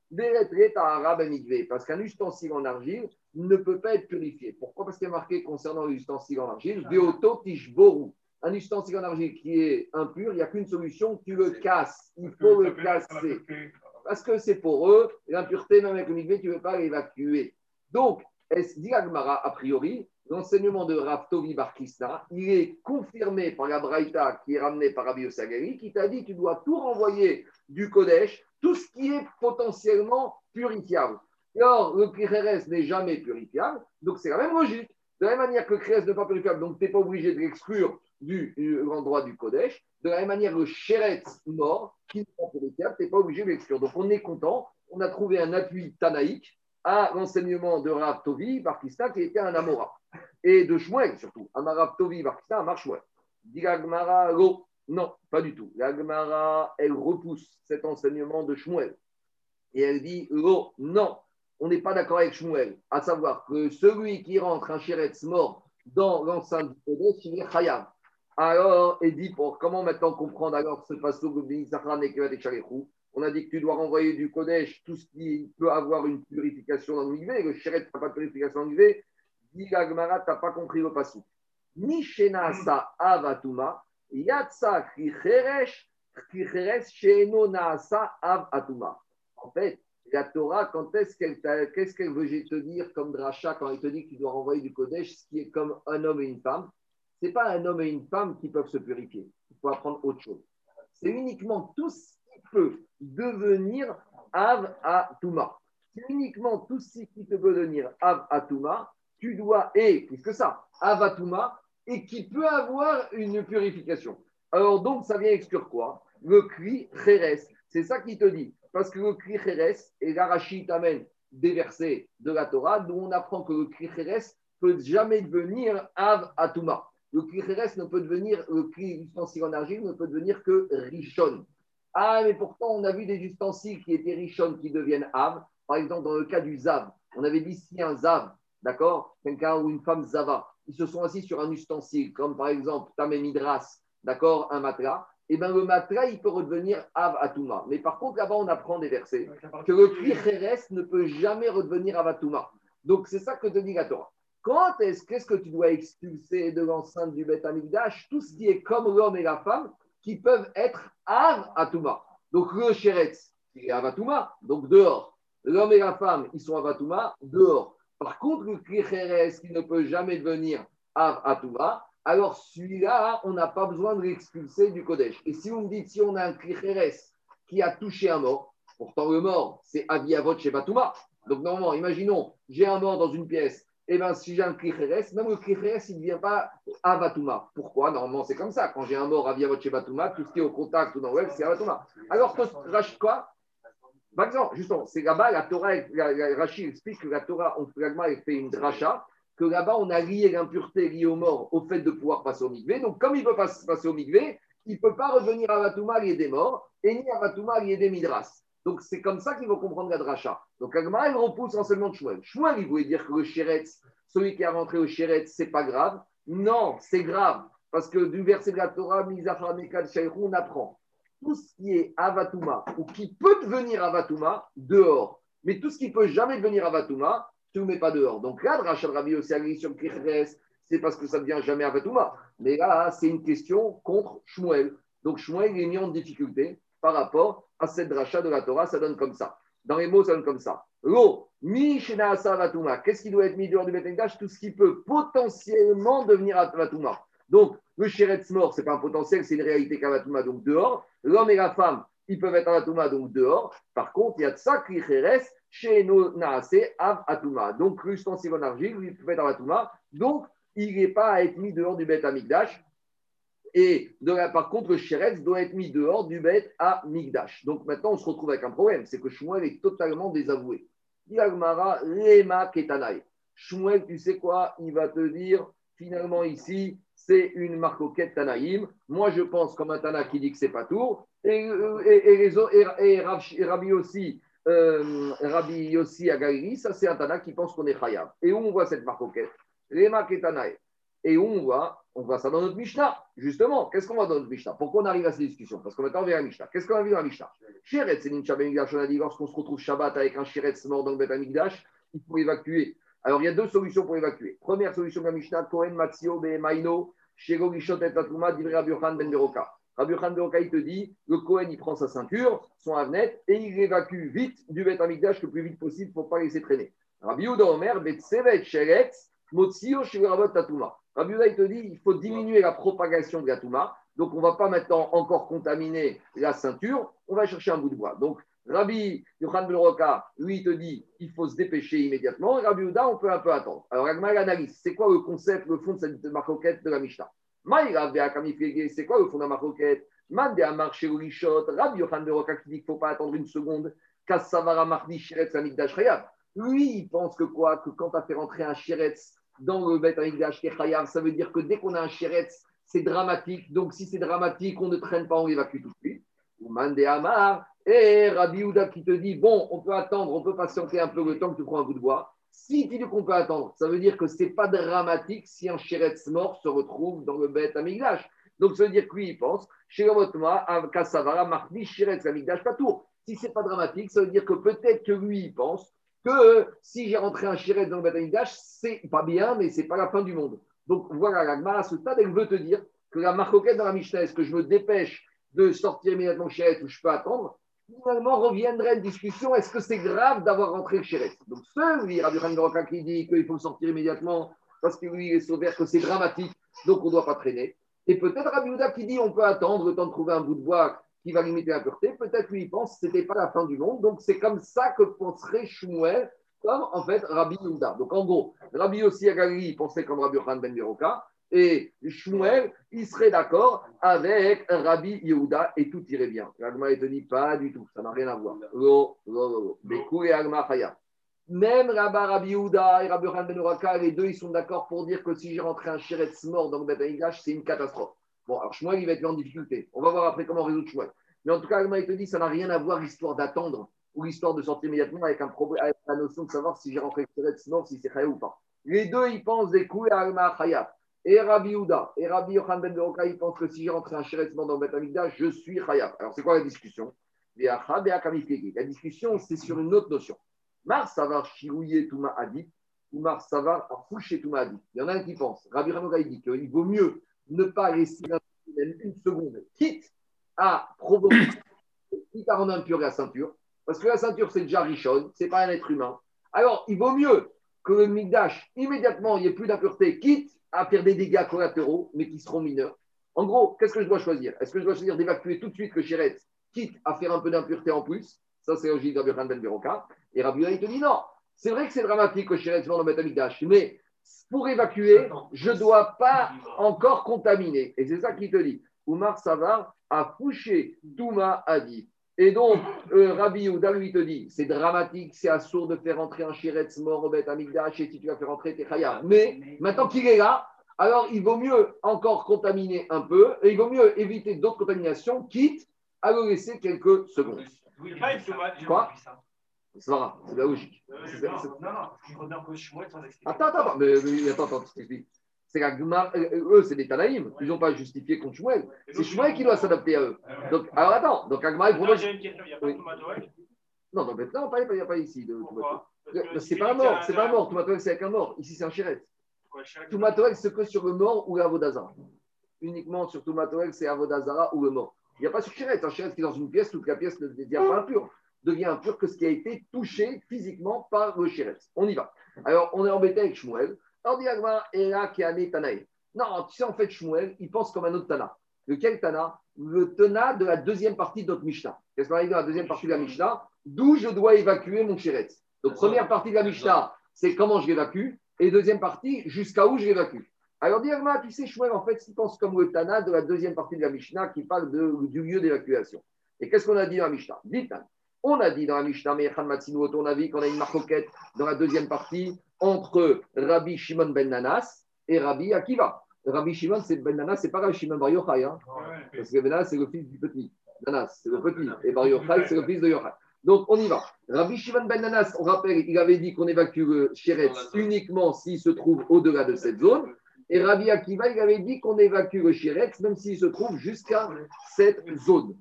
parce qu'un ustensile en argile ne peut pas être purifié. Pourquoi? Parce qu'il est marqué concernant l'ustensile en argile, Beoto Tishboru. Un ustensile en argile qui est impur, il n'y a qu'une solution, tu le casses. Il faut le casser. Parce que c'est pour eux, l'impureté, même avec le migvé, tu ne veux pas l'évacuer. Donc, dit Agmara, a priori, l'enseignement de Rav Tovi Barkista, il est confirmé par la Braïta qui est ramenée par Rabbi Osagari, qui t'a dit tu dois tout renvoyer du Kodesh, tout ce qui est potentiellement purifiable. Alors, le Kriheres n'est jamais purifiable, donc c'est la même logique. De la même manière que le Kriheres n'est pas purifiable, donc tu n'es pas obligé de l'exclure du, endroit du Kodesh. De la même manière, le Sheret mort, qui n'est pas purifiable, tu n'es pas obligé de l'exclure. Donc on est content, on a trouvé un appui tanaïque à l'enseignement de Rav Tovi Barkista, qui était un Amora et de Shmuel surtout. Amarav Tovi Barkista, Amar Shmuel. Non, pas du tout. L'Agmara, elle repousse cet enseignement de Shmuel. Et elle dit, lo, non, on n'est pas d'accord avec Shmuel. À savoir que celui qui rentre un chéretz mort dans l'enceinte du Kodesh, il est Chayam. Alors, elle dit, pour comment maintenant comprendre alors ce passage de on a dit que tu dois renvoyer du Kodesh tout ce qui peut avoir une purification dans le Le chéret n'a pas de purification dans le Dit Gagmara, tu n'as pas compris le passage. Nishena sa avatuma, yatsa kricheresh, kricheresh naasa avatuma. En fait, la Torah, quand qu'elle qu'est-ce qu'elle veut te dire comme dracha quand elle te dit que tu renvoyer du Kodesh, ce qui est comme un homme et une femme? Ce n'est pas un homme et une femme qui peuvent se purifier. Il faut apprendre autre chose. C'est uniquement tout ce qui peut devenir Av Atuma. C'est uniquement tout ce qui peut devenir Av Atuma tu dois, et plus que ça, avatuma, et qui peut avoir une purification. Alors donc, ça vient exclure quoi? Le cri cheres. C'est ça qui te dit. Parce que le cri cheres, et l'arachi t'amène des versets de la Torah, d'où on apprend que le cri cheres peut jamais devenir av atuma. Le cheres ne peut devenir, le cri ustensile en argile ne peut devenir que richon. Ah, mais pourtant, on a vu des ustensiles qui étaient richon qui deviennent av. Par exemple, dans le cas du zav, on avait dit si un zav, d'accord Quelqu'un ou une femme zava, ils se sont assis sur un ustensile, comme par exemple Tamemidras, d'accord Un matelas. Et eh bien le matelas, il peut redevenir Av Atuma. Mais par contre, là-bas, on apprend des versets que le cuir ne peut jamais redevenir Atuma. Donc c'est ça que te dit la Torah. Quand est-ce qu'est-ce que tu dois expulser de l'enceinte du Beth Amikdash Tout ce qui est comme l'homme et la femme qui peuvent être Av Atuma. Donc le Chéretz, il est Avatuma, donc dehors. L'homme et la femme, ils sont Avatuma, dehors. Par contre, le Kricheres qui ne peut jamais devenir Av Atuma, alors celui-là, on n'a pas besoin de l'expulser du Kodesh. Et si vous me dites, si on a un Kricheres qui a touché un mort, pourtant le mort, c'est Aviavot chez Batuma. Donc normalement, imaginons, j'ai un mort dans une pièce, et eh bien si j'ai un Kricheres, même le Kricheres, il ne vient pas Avatuma. Pourquoi? Normalement, c'est comme ça. Quand j'ai un mort Aviavot chez Batuma, tout ce qui est au contact ou dans le web, c'est Avatuma. Alors, quoi par exemple, justement, c'est là-bas, la Torah, Rachid explique que la Torah, on fait une dracha, que là-bas, on a lié l'impureté liée aux morts au fait de pouvoir passer au migvé. Donc, comme il ne peut pas passer au migvé, il ne peut pas revenir à Vatouma lié des morts et ni à Vatouma lié des midras. Donc, c'est comme ça qu'il faut comprendre la dracha. Donc, Agma, il repousse enseignement de Shmuel. Shmuel, il voulait dire que le chéretz, celui qui a rentré au chéretz, c'est pas grave. Non, c'est grave. Parce que du verset de la Torah, on apprend tout ce qui est Avatuma ou qui peut devenir Avatuma, dehors. Mais tout ce qui peut jamais devenir Avatuma, tu ne mets pas dehors. Donc là, Rachel Rabi aussi sur Kirches, c'est parce que ça ne devient jamais Avatuma. Mais là, c'est une question contre Shmuel. Donc Shmuel est mis en difficulté par rapport à cette dracha de la Torah, ça donne comme ça. Dans les mots, ça donne comme ça. L'eau, mi Avatuma. Qu'est-ce qui doit être mis dehors du Betekdash Tout ce qui peut potentiellement devenir Avatuma. Donc, le Sheretz mort, ce n'est pas un potentiel, c'est une réalité qu'Avatuma, donc dehors. L'homme et la femme, ils peuvent être Avatuma, donc dehors. Par contre, il y a ça qui reste chez nos Naase Av Atuma. Donc, l'ustensile en argile, il peut être Avatuma. Donc, il n'est pas à être mis dehors du Bet Amigdash. Et par contre, le Sheretz doit être mis dehors du Bet à Migdash. Donc maintenant, on se retrouve avec un problème c'est que Shmuel est totalement désavoué. Yagmara, Lema Ketanai. Shmuel, tu sais quoi Il va te dire finalement ici, c'est une marcoquette Tanaïm. Moi, je pense comme un Tana qui dit que c'est pas tour. Et, et, et, Rabbi aussi, euh, Rabbi Yossi à ça c'est un Tana qui pense qu'on est Khayab. Et où on voit cette marcoquette Lema Ketanaï. Et où on voit On voit ça dans notre Mishnah. Justement, qu'est-ce qu'on voit dans notre Mishnah? Pourquoi on arrive à cette discussion Parce qu'on maintenant, on vient à Mishnah. Qu'est-ce qu'on a vu dans la Mishnah? Shiret, c'est Ben On a dit lorsqu'on se retrouve Shabbat avec un Shiret mort dans le Bet Amigdash, il faut évacuer. Alors, il y a deux solutions pour évacuer. Première solution de la Mishnah, Kohen Matsio Maino, Shego Gishot et Tatuma, Divre Rabbi Ben Beroka. Rabbi Ben Beroka, il te dit, le Kohen, il prend sa ceinture, son avnet, et il évacue vite du Bet Amigdash le plus vite possible pour ne pas laisser traîner. Rabbi Uda Omer, Betsevet Sheretz, Motsio Shego Tatuma. Rabbi Uda, il te dit, il faut diminuer la propagation de la Touma. Donc, on ne va pas maintenant encore contaminer la ceinture, on va chercher un bout de bois. Donc, Rabbi Yohan Ben Roka, lui, il te dit il faut se dépêcher immédiatement. Rabbi Uda, on peut un peu attendre. Alors, Agma analyse c'est quoi le concept, le fond de cette marcoquette de la Mishnah? C'est quoi le fond de la marcoquette? Mande a marché au. Rabbi Yohan Ben qui dit qu'il ne faut pas attendre une seconde. Kassavara Mardi Shiretz Amigdash Lui, il pense que quoi? Que quand tu as fait rentrer un Shiretz dans le Bet Amigdash Chayav, ça veut dire que dès qu'on a un Shiretz, c'est dramatique. Donc, si c'est dramatique, on ne traîne pas, on évacue tout de suite. Ou Mande Amar. Et Rabbi Houda qui te dit, bon, on peut attendre, on peut patienter un peu le temps que tu prends un bout de bois. Si tu dis qu'on peut attendre, ça veut dire que ce n'est pas dramatique si un chéretz mort se retrouve dans le bête amigdash. Donc, ça veut dire que lui, il pense, Shiromotma, Kassavara, Mardi, Shiretz, Amigdash, tour. Si ce n'est pas dramatique, ça veut dire que peut-être que lui, il pense que si j'ai rentré un Shiretz dans le bête amigdash, c'est pas bien, mais c'est pas la fin du monde. Donc, voilà, la à ce stade, elle veut te dire que la marcoquette dans la Mishnah, est-ce que je me dépêche de sortir immédiatement Shiretz ou je peux attendre? Finalement reviendrait une discussion est-ce que c'est grave d'avoir rentré le chéret Donc, celui, Rabbi Roka qui dit qu'il faut sortir immédiatement parce que lui, il est sauvé, que c'est dramatique, donc on ne doit pas traîner. Et peut-être Rabbi Houda qui dit on peut attendre le temps de trouver un bout de bois qui va limiter la pureté. Peut-être lui, il pense que ce n'était pas la fin du monde. Donc, c'est comme ça que penserait Shmuel, comme en fait Rabbi Houda. Donc, en gros, Rabbi aussi à pensait comme Rabbi Yohan Ben Beroka et Shmuel, il serait d'accord avec Rabbi Yehuda et tout irait bien. L'agma te dit pas du tout, ça n'a rien à voir. Même Rabbi Yehuda et Rabbi Han Ben les deux, ils sont d'accord pour dire que si j'ai rentré un Shiretz mort dans le Beth c'est une catastrophe. Bon, alors Shmuel, il va être en difficulté. On va voir après comment résoudre Shmuel. Mais en tout cas, Agma te dit, ça n'a rien à voir l'histoire d'attendre ou l'histoire de sortir immédiatement avec, un problème, avec la notion de savoir si j'ai rentré un Shiretz mort, si c'est Chaya ou pas. Les deux, ils pensent des coups à Agma Chaya. Et Rabbi Houda et Rabbi Yohan Ben Beroka, ils pensent que si j'ai rentré un chéretzement dans le je suis Khayab. Alors, c'est quoi la discussion? La discussion, c'est sur une autre notion. Mar Savar Shirouye Touma Adi ou Mar Savar Fouché Touma Adi. Il y en a un qui pense. Rabbi Hanoka, dit qu'il vaut mieux ne pas laisser même une seconde, quitte à provoquer, quitte à rendre impur la ceinture, parce que la ceinture, c'est déjà richonne, c'est pas un être humain. Alors, il vaut mieux que le Migdash, immédiatement, il n'y ait plus d'impureté, quitte à faire des dégâts collatéraux, mais qui seront mineurs. En gros, qu'est-ce que je dois choisir? Est-ce que je dois choisir d'évacuer tout de suite le Chéret, quitte à faire un peu d'impureté en plus? Ça, c'est logique Rabbi Ben Beroka. Et Rabbi il te dit non, c'est vrai que c'est dramatique que Chéret dans le Amikdash, mais pour évacuer, je ne dois pas encore contaminer. Et c'est ça qu'il te dit. Oumar Savar a couché Touma a dit. Et donc, euh, Rabbi Yehuda lui te dit, c'est dramatique, c'est assourd de faire entrer un chiretz mort au Beth Amigdash, et si tu vas faire entrer, tes khayab. Mais maintenant qu'il est là, alors il vaut mieux encore contaminer un peu, et il vaut mieux éviter d'autres contaminations, quitte à le laisser quelques secondes. Quoi ça va, c'est la logique. Euh, non, non, je reviens un peu chez moi sans expliquer. Attends, attends, mais, mais attends, attends, je t'explique. C'est la Gemara- euh, eux, c'est des Tanaïm. Ils n'ont pas justifié contre Shmuel. C'est Shmuel qui doit s'adapter à eux. Donc, alors attends, donc il propose. une question. Il tomatoïque Non, non, maintenant, pas- il n'y a pas ici. C'est pas un mort, c'est pas un mort. Toumatoël, c'est avec un mort. Ici, c'est un chéret. Toumatoël, c'est que sur le mort ou l'Avodazara. Uniquement sur Toumatoël, c'est Avodazara ou le mort. Il n'y a pas sur chéret. Un chéret qui est dans une pièce, toute la pièce ne devient pas impure. Devient impur que ce qui a été touché physiquement par le chéret. On y va. Alors, on est embêté avec Shmuel. Non, tu sais, en fait, Shmuel, il pense comme un autre Tana. Lequel Tana Le Tana de la deuxième partie de notre Mishnah. Qu'est-ce qu'on a dit dans la deuxième partie de la Mishnah? D'où je dois évacuer mon chéret. Donc, première partie de la Mishnah, c'est comment je l'évacue. Et deuxième partie, jusqu'à où je l'évacue. Alors, dit Agmara, tu sais, Shmuel, en fait, il pense comme le Tana de la deuxième partie de la Mishnah qui parle de- du lieu d'évacuation. Et qu'est-ce qu'on a dit dans la Mishnah? Dites, on a dit dans la Mishnah, mais Echan Matsinu, on a vu qu'on a une marcoquette dans la deuxième partie entre Rabbi Shimon ben Nanas et Rabbi Akiva. Rabbi Shimon, c'est ben Nanas, c'est pas Rabbi Shimon Bar Yochai, hein, parce que ben Nanas, c'est le fils du petit. Nanas, c'est le petit. Et Bar Yochai, c'est le fils de Yochai. Donc, on y va. Rabbi Shimon ben Nanas, on rappelle, il avait dit qu'on évacue le uniquement s'il se trouve au-delà de cette zone. Et Rabbi Akiva, il avait dit qu'on évacue le même s'il se trouve jusqu'à cette zone.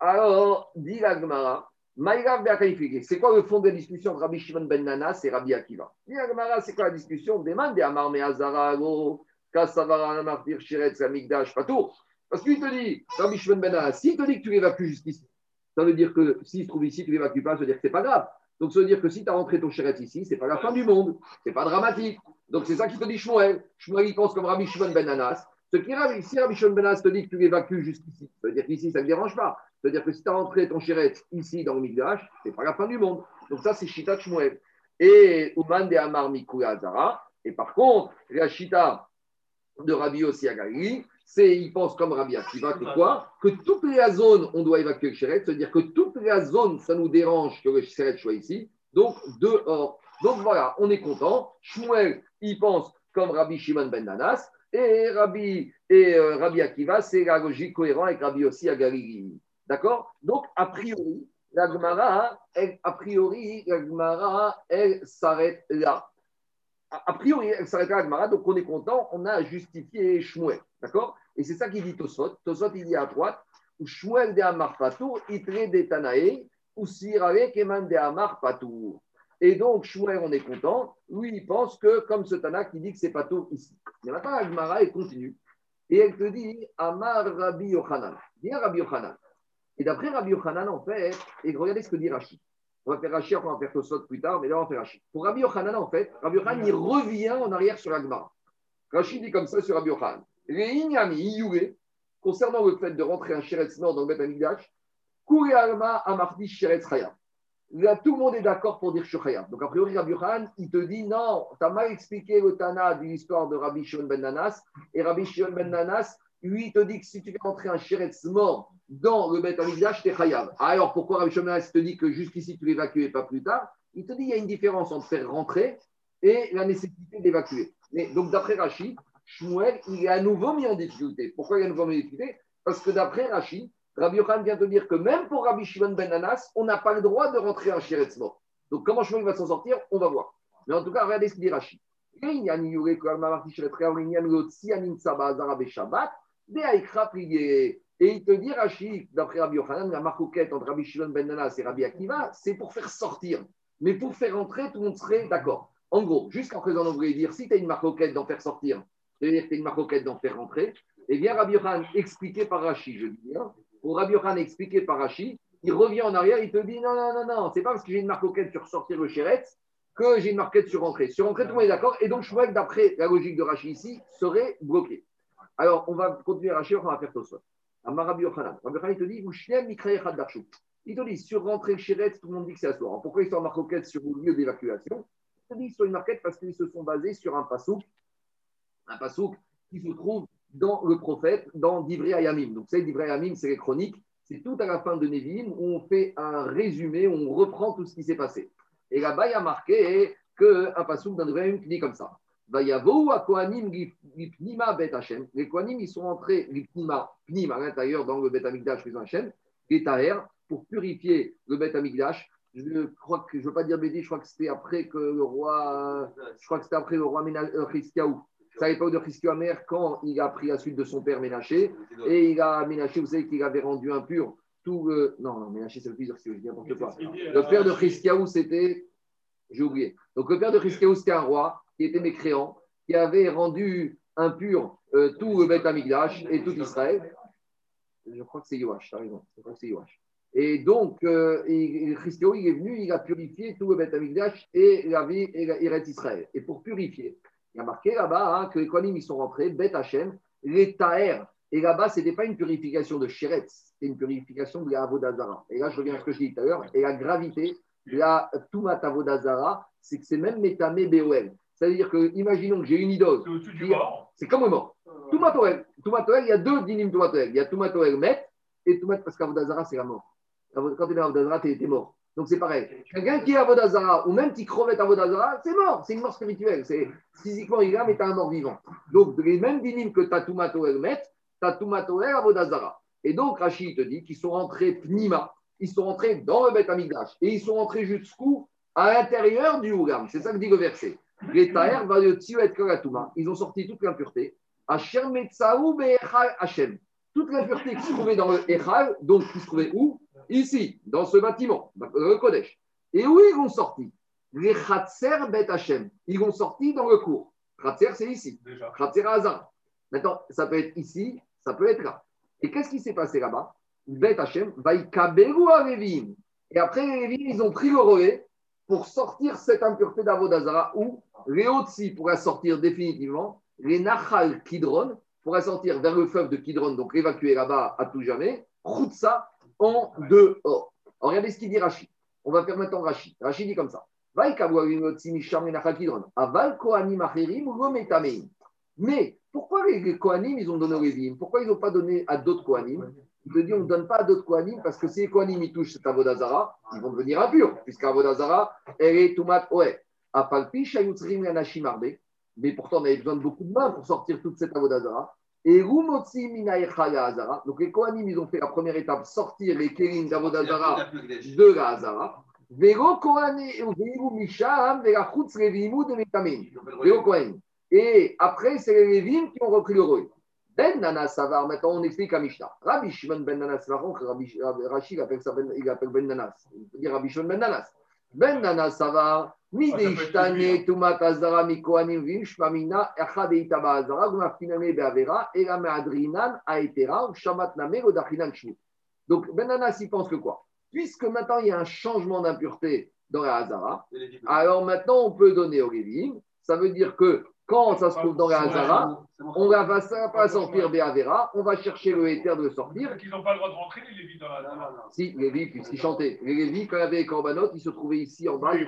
Alors, dit la Gemara, Maïrav Be'akaïfique. C'est quoi le fond de la discussion entre Rabbi Shimon ben Nanas et Rabbi Akiva c'est quoi la discussion? Demande Amar Me'azara, Alo, Kasavara, Martir, Shiretz, Amigdash, Patour. Parce qu'il te dit, Rabbi Shimon ben Nanas, s'il te dit que tu l'évacues jusqu'ici, ça veut dire que s'il se trouve ici, tu l'évacues pas, ça veut dire que ce n'est pas grave. Donc ça veut dire que si tu as rentré ton Shiretz ici, ce n'est pas la fin du monde, ce n'est pas dramatique. Donc c'est ça qui te dit Shmuel. Shmuel, il pense comme Rabbi Shimon ben Nanas. Ce qui est Rabbi- si Rabbi Shimon ben Nanas te dit que tu l'évacues jusqu'ici, ça veut dire qu'ici, ça ne dérange pas. C'est-à-dire que si tu as rentré ton chéret ici dans le Migdash, ce n'est pas la fin du monde. Donc ça, c'est Shita Shmuel. Et Ouman de Amar Mikuya Azara. Et par contre, la Shita de Rabbi Yossi Agali, c'est, il pense comme Rabbi Akiva que quoi? Que toute la zone, on doit évacuer le chéret. C'est-à-dire que toute la zone, ça nous dérange que le chéret soit ici. Donc, dehors. Donc voilà, on est content. Shmuel, il pense comme Rabbi Shimon ben Nanas. Et Rabbi, et, euh, Rabbi Akiva, c'est la logique cohérente avec Rabbi Yossi Agali. D'accord? Donc, a priori, la Gemara, elle- a priori, la Gemara, elle s'arrête là. A a priori, elle s'arrête là, la Gemara, donc on est content, on a justifié Shmuel. D'accord? Et c'est ça qu'il dit Tosot. Tosot, il dit à droite, ou Shmuel de Amar Patour, Itre de Tanae, ou Sirare Keman de Amar Patour. Et donc, Shmuel, on est content. Lui, il pense que, comme ce Tana qui dit que c'est Patour ici. Mais maintenant, la Gemara, elle continue. Et elle te dit, Amar Rabbi Yochanan. Viens Rabbi Yochanan. Et d'après Rabbi Yochanan, en fait, et regardez ce que dit Rachid. On va faire Rachid, on va faire Tosot plus tard, mais là, on va faire Rachid. Pour Rabbi Yochanan, en fait, Rabbi Yochanan, il revient en arrière sur l'Agmara. Rachid dit comme ça sur Rabbi Yochanan. Iyure, concernant le fait de rentrer un Sheretz Nord dans le Beth Amikdash, Kure Alma Amardi Sheretz Chaya. Tout le monde est d'accord pour dire Shechayab. Donc, a priori, Rabbi Yochanan, il te dit non, tu as mal expliqué le Tana de l'histoire de Rabbi Shimon ben Nanas. Et Rabbi Shimon ben Nanas, lui, il te dit que si tu fais rentrer un Sheretz mort dans le Beth Amikdash, t'es Chayab. Alors, pourquoi Rabbi Shimon ben Nanas te dit que jusqu'ici, tu l'évacues et pas plus tard? Il te dit il y a une différence entre faire rentrer et la nécessité d'évacuer. Donc, d'après Rachid, Shmuel, il est à nouveau mis en difficulté. Pourquoi il est à nouveau mis en difficulté? Parce que d'après Rachid, Rabbi Yochanan vient te dire que même pour Rabbi Shimon ben Nanas, on n'a pas le droit de rentrer un Sheretz. Donc, comment Shmuel va s'en sortir On va voir. Mais en tout cas, regardez ce qu'il dit Rachid. Et il te dit, Rachid, d'après Rabbi Yochanan, la marcoquette entre Rabbi Shimon ben Nanas et Rabbi Akiva, c'est pour faire sortir. Mais pour faire entrer, tout le monde serait d'accord. En gros, jusqu'à présent, on voulait dire, si tu as une marcoquette d'en faire sortir, c'est-à-dire que tu as une marcoquette d'en faire rentrer, eh bien, Rabbi Yochanan, expliqué par Rachid, je dis bien, pour Rabbi Yochanan, expliqué par Rachid, il revient en arrière, il te dit, non, non, non, non, c'est pas parce que j'ai une marcoquette sur sortir le chéretz que j'ai une marquette sur entrée. Sur entrée, tout le monde est d'accord. Et donc, je vois que d'après la logique de Rachid ici, serait bloqué. Alors, on va continuer Rachid, on va faire Tosot. Rabbi Yochanan. Rabbi Yochanan, il te dit. Il te dit, sur rentrée chéretz, tout le monde dit que c'est à soi. Alors, pourquoi ils sont en marcoquette sur le lieu d'évacuation? Il te dit, sur une marquette parce qu'ils se sont basés sur un pasouk, un pasouk qui se trouve dans le prophète, dans Divrei Ayamim. Donc, c'est Divrei Ayamim, c'est les chroniques. C'est tout à la fin de Nevim où on fait un résumé, où on reprend tout ce qui s'est passé. Et là-bas, il y a marqué qu'un pasouk d'un Divrei Ayamim qui dit comme ça. Les Kohanim, ils sont entrés Lipnima, Pnim à l'intérieur dans le Bet Amikdash, Maison Hashem, et Taher, pour purifier le Bet Amikdash. Je crois que, je ne veux pas dire Bédi, je crois que c'était après que le roi, je crois que c'était après le roi Mena- euh, C'est à l'époque de Christio Amer quand il a pris la suite de son père Ménaché et il a Ménaché, vous savez qu'il avait rendu impur tout le. Non, non, Ménaché, c'est le fils de Christio, je dis n'importe quoi. Le père de Christiaou, c'était. J'ai oublié. Donc le père de Christiaou, c'était un roi qui était mécréant, qui avait rendu impur euh, tout le Beth Amigdash et tout Israël. Je crois que c'est Yoash, tu as raison. Je crois que c'est Yoash. Et donc, euh, il, Christiaou, est venu, il a purifié tout le Beth Amigdash et la vie et la Eretz Israël. Et pour purifier, il y a marqué là-bas hein, que les Kohanim, ils sont rentrés, Beth Hashem, les Taher. Et là-bas, ce n'était pas une purification de Sheretz, c'était une purification de la Avodazara. Et là, je reviens à ce que je dis tout à l'heure. Et la gravité, la Tumat Avodazara, c'est que c'est même Metame BOL. C'est-à-dire que, imaginons que j'ai une idole. C'est au-dessus du Il y a- mort. C'est comme un mort. Toumatoel. Toumatoel, il y a deux dinim Toumatoel. Il y a Toumatoel Met et Toumat parce qu'Avodazara, c'est la mort. Quand tu es dans Avodazara, tu es mort. Donc c'est pareil. Quelqu'un qui est Avodazara ou même qui crevette Avodazara, c'est mort. C'est une mort spirituelle. C'est physiquement il est là, mais tu as un mort vivant. Donc les mêmes dinim que tu as Toumatoel Met, tu as Toumatoel Avodazara. Et donc Rachid te dit qu'ils sont rentrés Pnima, ils sont rentrés dans le Beth Amigdash et ils sont rentrés jusqu'où? À l'intérieur du Ougam. C'est ça que dit le verset. Les Taher va. Ils ont sorti toute l'impureté. Asher Metsaou Hashem. Toute l'impureté qui se trouvait dans le Echal, donc qui se trouvait où? Ici, dans ce bâtiment, dans le Kodesh. Et où ils ont sorti Les Khatser Bet Hashem. Ils ont sorti dans le cours. Khatser, c'est ici. Khatser Hazar. Maintenant, ça peut être ici, ça peut être là. Et qu'est-ce qui s'est passé là-bas Bet Hashem, Vaikaberu Arevim. Et après, les Lévim, ils ont pris le relais pour sortir cette impureté d'Avodazara ou les Otsi pourraient sortir définitivement, les Nachal Kidron pourraient sortir vers le fleuve de Kidron, donc évacuer là-bas à tout jamais, Khoutsa en dehors. Alors, regardez ce qu'il dit Rachid. On va faire maintenant Rachid. Rachid dit comme ça. Mais pourquoi les, Kohanim, ils ont donné aux Lévim? Pourquoi ils n'ont pas donné à d'autres Kohanim? Il te dit, on ne donne pas à d'autres Kohanim parce que si les Kohanim ils touchent cet Avodazara, ils vont devenir impurs, puisque Avodazara, elle est Toumat Oe. Apalpi. Mais pourtant, on avait besoin de beaucoup de mains pour sortir toute cette Avodazara. Et Rumotsi, Minaecha, la Hazara? Donc les Kohanim, ils ont fait la première étape, sortir les Kérim d'Avodazara de la Hazara. Vero Misham, Vera Chutz Revimu de Metamin. Vero Kohanim. Et après, c'est les Lévim qui ont repris le rôle. Ben Nana Savar, maintenant on explique à Mishnah. Rabbi Shimon Ben Nanas, Savar, Rabbi Rachid appelle ça Ben, il appelle Ben Nanas. Il dire Rabbi Shimon Ben Nanas. Ben Nanas Savar, Mideishtane, Tumat Azara, Mikoanim, Vim, Shmamina, Echad Eitaba Azara, Gmafiname Beavera, Elame Adrinan, Aetera, Shamat Name, Odachinan Shmut. Donc Ben Nanas, il pense que quoi? Puisque maintenant il y a un changement d'impureté dans la Hazara, alors maintenant on peut donner au Lévim. Ça veut dire que quand ça se trouve dans la Hazara, on va pas, ça va pas sortir Béavera, on va chercher le éther de le sortir. Qu'ils n'ont pas le droit de rentrer, les Lévis dans la. Si, les Lévis, puisqu'ils chantaient. Les Lévis, quand il y avait les corbanotes, ils se trouvaient ici en bas, Ils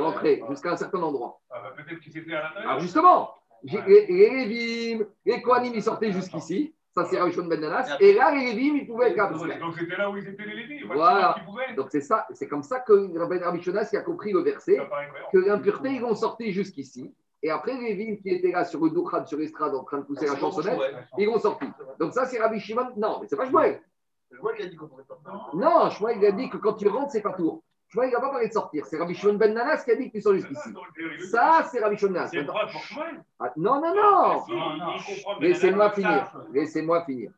rentraient, ils jusqu'à un certain endroit. Ah, bah, Peut-être qu'ils étaient à l'intérieur. Alors justement, j'ai- les, Lévim, les Kohanim, ils sortaient jusqu'ici. Ça, c'est Rishon Ben Nanas. Et là, les Lévim, ils pouvaient être que- Donc c'était là où ils étaient les Lévis. Voilà. Donc c'est ça, c'est comme ça que Rabbi qui a compris le verset. Que l'impureté, ils vont sortir jusqu'ici. Et après, les villes qui étaient là sur le Doukhad, sur l'estrade, en train de pousser la chansonnette, ils vont sortir. Donc ça, c'est Rabbi Shimon. Non, mais c'est pas Shmuel. Non, Shmuel, il a dit que quand tu rentres, c'est pas tour. Shmuel, il n'a pas parlé de sortir. C'est Rabbi Shimon Ben Nanas qui a dit que tu sors jusqu'ici. Ça, c'est Rabbi Shimon Ben Nanas. C'est pour Shmuel. Ah, non, non, non. Il- il Laissez-moi finir. Laissez-moi finir.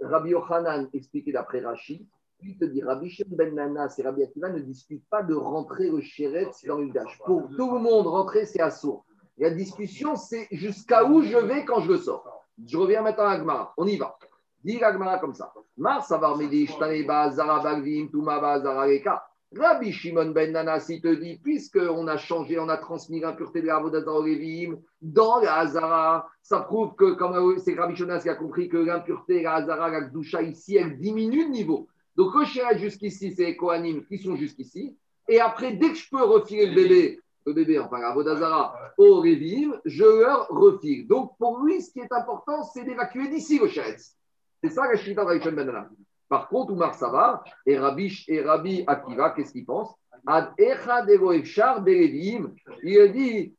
Rabbi Yochanan, expliqué d'après Rachid, lui te dit Rabbi Shimon Ben Nanas et Rabbi Akiva ne discutent pas de rentrer le chéret dans une dash. Pour tout le monde, rentrer, c'est assourd. La discussion, c'est jusqu'à où je vais quand je le sors. Je reviens maintenant à Agmara. On y va. Dis Agmara comme ça. Mar savar midi shtane ba'azara bagvim tuma ba'azara leka. Rabbi Shimon ben Nanas, il te dit, puisqu'on a changé, on a transmis l'impureté de la Vodazara au Lévim dans la Hazara, ça prouve que, comme c'est Rabbi Shimon qui a compris que l'impureté, la Hazara, la Gdusha ici, elle diminue de niveau. Donc, le jusqu'ici, c'est les Kohanim qui sont jusqu'ici. Et après, dès que je peux refiler le bébé, le bébé, enfin, la Vodazara, au Révim, je leur refile. Donc, pour lui, ce qui est important, c'est d'évacuer d'ici le. C'est ça la Shita de Rabbi Shimon ben Nanas. Par contre, Oumar Savar et Rabbi, et Rabbi Akiva, qu'est-ce qu'ils pensent? Ad echad ego efshar. Il a dit,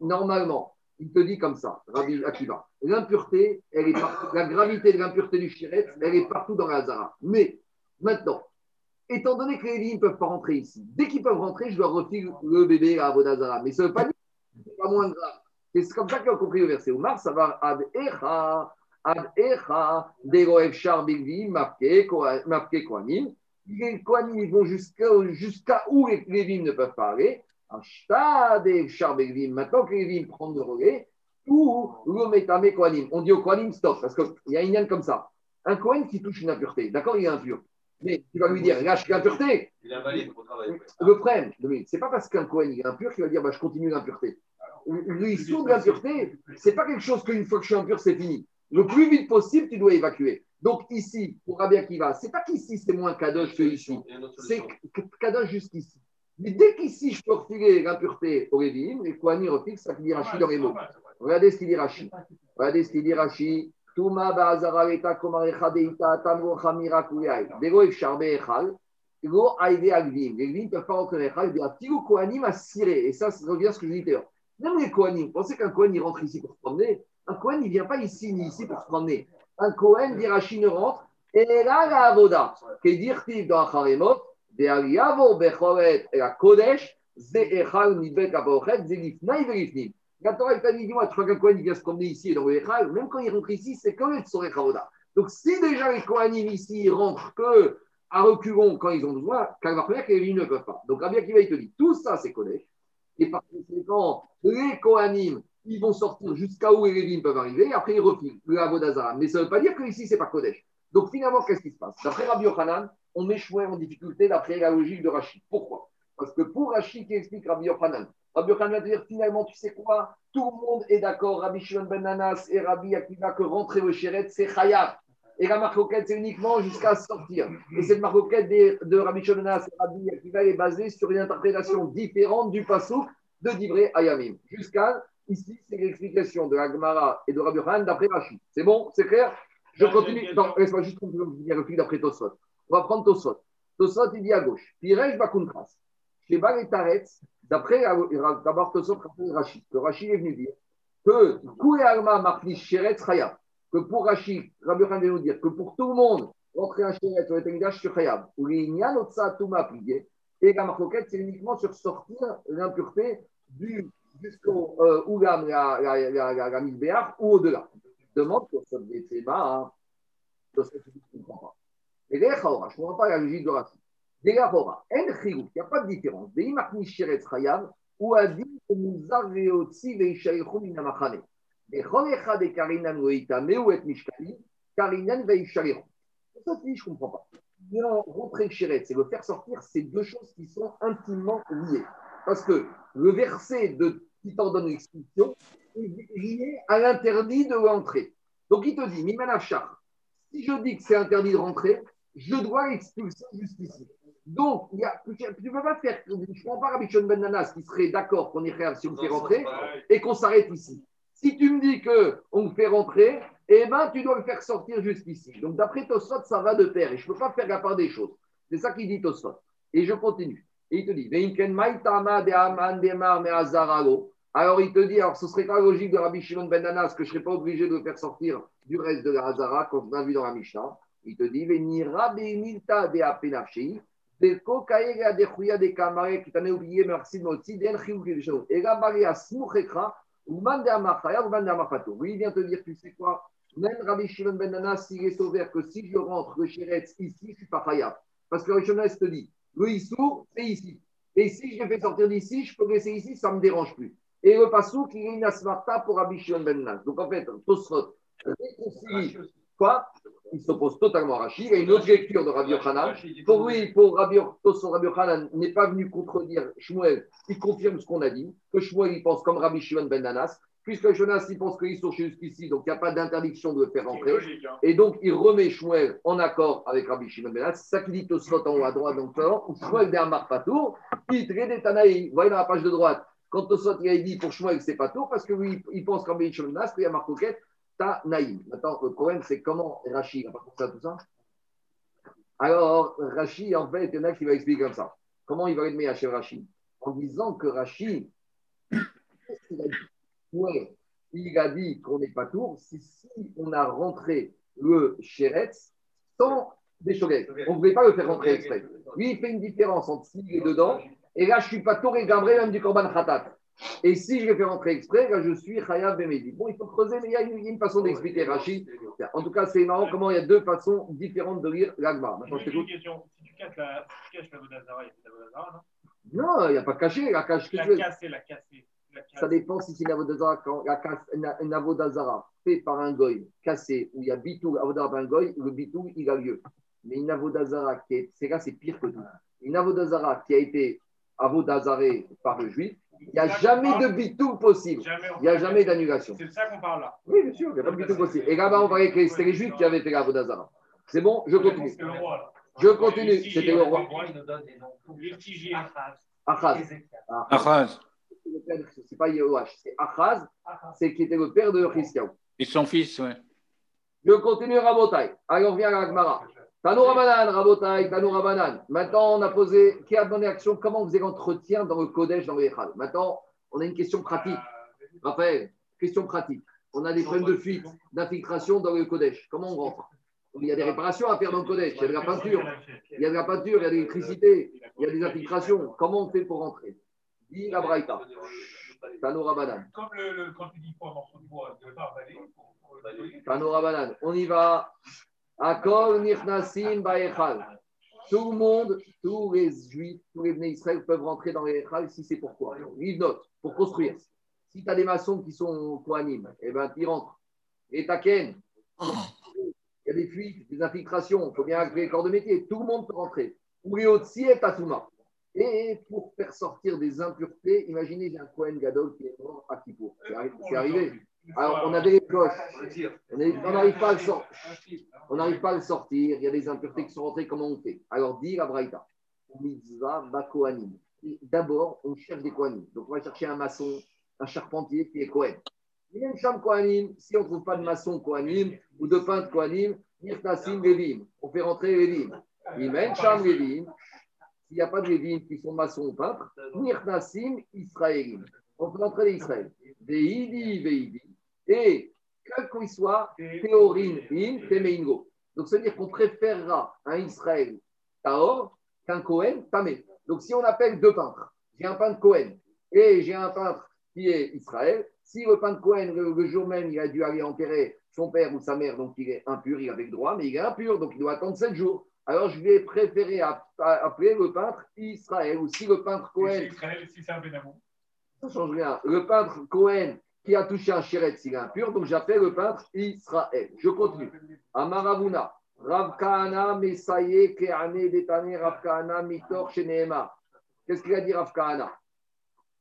normalement, il te dit comme ça, Rabbi Akiva, l'impureté, est la gravité de l'impureté du shiret, elle est partout dans la Hazara. Mais maintenant, étant donné que les Lévi'im ne peuvent pas rentrer ici, dès qu'ils peuvent rentrer, je leur refile le bébé à Avodazara. Mais ça ne veut pas dire que c'est pas moins grave. C'est comme ça qu'ils ont compris le verset. Oumar, ça va ad echa, ad echa, efshar bigvi, marqué, marqué koanim. Les koanim, ils vont jusqu'à où les lévim ne peuvent pas aller? Maintenant que les prennent le relais, ou le metame koanim. On dit au koanim stop, parce qu'il y a une ligne comme ça. Un kohen qui touche une impureté, d'accord, il est impur. Mais tu vas lui dire, lâche l'impureté. Il est invalide pour travailler. Le problème, c'est pas parce qu'un Cohen est impur qu'il va dire bah, je continue l'impureté. Lui, de l'impureté, c'est pas quelque chose qu'une fois que je suis impur, c'est fini. Le plus vite possible, tu dois évacuer. Donc ici, pour Rabbi Akiva, c'est pas qu'ici c'est moins kadosh que ici. C'est kadosh jusqu'ici. Mais dès qu'ici, je peux refiler l'impureté au Lévim, les Kohanim refilent, ça dit Rashi dans les mots. Regardez ce qu'il dit Rashi. Regardez ce qu'il dit Rashi. Touma ba'azara leta komarecha deita tamro chamira kuyai. Dego efshar be'echal. Go aide agvim. Les gvim ne peuvent pas rentrer dans l'echal. Il dit Atigo kohanim a ciré. Et ça, ça revient à ce que je disais tout. Même les kohanim, vous pensez qu'un kohen, rentre ici pour se promener? Un kohen, il ne vient pas ici ni ici pour se promener. Un kohen, dit Rashi, ne rentre. Et là, la avoda. Que dire-t-il dans Acharemot De et la Torah, t'a dit, dis-moi, tu vois qu'un Kohen il vient se promener ici et dans le Echal, même quand il rentre ici, c'est que le Tsoré Chavoda. Donc, si déjà les Kohanim ici, ils rentrent que à reculons quand ils ont besoin, quand va que les ne peuvent pas. Donc, Rabbi Akiva, il te dit, tout ça, c'est Kodesh. Et par conséquent, les Kohanim, ils vont sortir jusqu'à où les lignes peuvent arriver, et après ils refilent le Avodazara. Mais ça ne veut pas dire que ici, c'est pas Kodesh. Donc, finalement, qu'est-ce qui se passe D'après Rabbi Yochanan, on Shmuel en difficulté d'après la logique de Rachid. Pourquoi? Parce que pour Rachid qui explique Rabbi Yochanan, Rabbi Yochanan va dire finalement, tu sais quoi? Tout le monde est d'accord, Rabbi Shimon Ben Nanas et Rabbi Akiva, que rentrer au Shéret, c'est Chayav. Et la marcoquette, c'est uniquement jusqu'à sortir. Et cette marcoquette de Rabbi Shimon Ben Nanas et Rabbi Akiva est basée sur une interprétation différente du Passouk de Divré Ayamim. Jusqu'à ici, c'est l'explication de Agmara et de Rabbi Yochanan d'après Rachid. C'est bon? C'est clair? Je continue. Non, laisse-moi juste finir le d'après Tosfot. On va prendre Tosfot. Tosfot, il dit à gauche. Pirej Bakuntras. Chez Taretz, D'après d'abord Rachid, que Rachid est venu dire que Koué Martni Sheret Chayab, que pour Rachid, Rabbi Khan vient nous dire que pour tout le monde, rentrer un Sheret sur le Tengdash sur Chayab, où il y a notre Touma plié, et la marcoquette, c'est uniquement sur sortir l'impureté du jusqu'au euh, Ougam, la, la, la, la, la ou au-delà. Demande devait être bas, hein, je ne comprends pas. Et les je ne comprends pas la logique de Rachid. Il n'y a pas de différence. ou a dit que nous avons aussi les Ishaïchou minamachane. Et Cholecha de Karinan Weitame ou et Mishkali, Karinan Veishaïchou. Ça, je ne comprends pas. Rentrer Chéret, c'est le faire sortir, c'est deux choses qui sont intimement liées. Parce que le verset de, qui t'en donne l'explication est lié à l'interdit de l'entrée. Donc il te dit, Mimanachar, si je dis que c'est interdit de rentrer, je dois l'expulser jusqu'ici. Donc, il y a, tu ne peux pas faire. Je ne prends pas Rabbi Shon Ben Nanas qui serait d'accord qu'on irait si on le fait rentrer et qu'on s'arrête ici. Si tu me dis qu'on le fait rentrer, eh ben, tu dois le faire sortir jusqu'ici. Donc, d'après Tosfot, ça va de pair et je ne peux pas faire la part des choses. C'est ça qu'il dit Tosfot. Et je continue. Et il te dit alors il te dit, alors ce serait pas logique de Rabbi Shimon Ben Nanas que je ne serais pas obligé de le faire sortir du reste de la Hazara, comme on a vu dans la Mishnah. Il te dit, Venira Benilta de Apenafshei, Deko Kaega de Chouya de Kamare, qui t'en est oublié, merci de Motsi, Den de Chou, et Rabari Asmouchekra, ou Mande Amachaya, ou Mande Amafato. Oui, il vient te dire, tu sais quoi, même Rabbi Shimon Ben Nanas, s'il est sauvé, que si je rentre le Shiretz ici, je suis pas Chayab. Parce que Rabbi Shimon te dit, le Issou, c'est ici. Et si je le fais sortir d'ici, je peux laisser ici, ça ne me dérange plus. Et le Passou, il a une asmarta pour Rabbi Shimon Ben Nanas. Donc en fait, Tosfot, réconcilie Quoi? Il s'oppose totalement à Rachid. Il y a une autre lecture de Rabbi Yochanan. Pour lui, pour Rabbi, Rabbi Yochanan n'est pas venu contredire Shmuel. Il confirme ce qu'on a dit, que Shmuel, il pense comme Rabbi Shimon ben Nanas. Puisque Jonas, il pense qu'ils sont jusqu'ici, donc il n'y a pas d'interdiction de le faire rentrer. hein. Et donc, il remet Shmuel en accord avec Rabbi Shimon ben. C'est ça qu'il dit au slot en haut à droite, donc Shmuel Marc Patour, qui traite Tanaï. Vous voyez dans la page de droite, quand Tosot il a dit pour Shmuel c'est pas tour, parce que lui, il pense qu'en Rabbi Shimon ben Nanas, il y a Marc Coquette, Tanaïm. Maintenant, le problème, c'est comment Rachid compris ça, tout ça Alors, Rachid, en fait, il y en a qui va expliquer comme ça. Comment il va aimer Hachem Rachid En disant que Rachid, qu'il a dit? Ouais, il a dit qu'on n'est pas tour, c'est si on a rentré le Chéretz sans des choguettes. On ne voulait pas le faire rentrer exprès. Lui, il fait une différence entre s'il est dedans, et là, je ne suis pas tour et gabré même du Korban Khatat. Et si je les fais rentrer exprès, là, je suis Chayav Bemedi. Bon, il faut creuser, mais il y a une, façon d'expliquer Rachid. En tout cas, c'est marrant comment il y a deux façons différentes de lire l'Agma. Maintenant, je t'écoute. Si tu casses la, tu la Vodazara, il y a de Vodazara, non? Non, il n'y a pas caché. La cache, que tu La veux casser, la. La casser. Ça dépend si c'est une avodazara, quand la casse- une- une avodazara fait par un goy, cassé, où il y a bitou, avodazara par un goy, le bitou, il a lieu. Mais une avodazara qui est, c'est là, c'est pire que tout. Une avodazara qui a été avodazarée par le juif, il n'y a jamais de bitou possible. Il n'y a jamais d'annulation. C'est de ça qu'on parle là. Oui, bien sûr, il n'y a pas de bitou possible. Et là-bas, on parlait que c'était les juifs qui avaient fait l'avodazara. C'est bon, je continue. Je continue. C'était le roi. Achaz. Achaz. C'est pas Yehoach, c'est Achaz, c'est qui était le père de Chiskiaou. Et son fils, ouais. Je continue Rabotai. Alors, on vient à la Gemara. Tanou Rabanan, Rabotai, Tanou Rabanan. Maintenant, on a posé, qui a donné action, comment on faisait l'entretien dans le Kodesh, dans le Echal. Maintenant, on a une question pratique. Raphaël, question pratique. On a des problèmes de fuite, d'infiltration dans le Kodesh. Comment on rentre? Il y a des réparations à faire dans le Kodesh. Il y a de la peinture, il y a de la peinture, il y a de l'électricité, il y a des infiltrations. Comment on fait pour rentrer? Dit la Braïta. Tanou Rabanan. Comme le, quand tu dis pas un morceau de bois, de pas avaler pour, pour le nettoyer. Tanou Rabanan. On y va. Akol Nirnasim. Tout le monde, tous les juifs, tous les Bnei Israël peuvent rentrer dans les Echal si c'est pourquoi. Livre note, pour construire. Si tu as des maçons qui sont Kohanim, eh ben, ils rentrent. Et Taken, il y a des fuites, des infiltrations, il faut bien créer les corps de métier. Tout le monde peut rentrer. Ou les Otsi et Tatouma. Et pour faire sortir des impuretés, imaginez, un Kohen Gadol qui est mort à Kippour. C'est arrivé. Alors, on avait les cloches. On n'arrive pas à le sortir. On n'arrive pas à le sortir. Il y a des impuretés qui sont rentrées. Comment on fait? Alors, dit la Braïta. D'abord, on cherche des Kohanim. Donc, on va chercher un maçon, un charpentier qui est Kohen. Une chambre Kohanim. Si on ne trouve pas de maçon Kohanim ou de peintre Levim. On fait rentrer met une chambre. S'il n'y a pas de qui sont maçons ou peintres, Nirtasim Israélim. On fait rentrer les Israël. Veidi, Veidi. Et quel qu'il soit, Théorine, in, Temeingo. Donc, ça veut dire qu'on préférera un Israël Taor qu'un Cohen Tamé. Donc, si on appelle deux peintres, j'ai un peintre Cohen et j'ai un peintre qui est Israël, si le peintre Cohen, le, le jour même, il a dû aller enterrer son père ou sa mère, donc il est impur, il avait le droit, mais il est impur, donc il doit attendre sept jours. Alors, je vais préférer app- appeler le peintre Israël. Ou si le peintre Cohen Israël, si c'est un Benamou. ça change rien. Le peintre Cohen qui a touché un chéret, s'il est impur, donc j'appelle le peintre Israël. Je continue. Amaravuna. Rav Kahana, Mesaye, Keane, Betane, Rav Kahana, Mitor, Sheneema. Qu'est-ce qu'il a dit Rav Kahana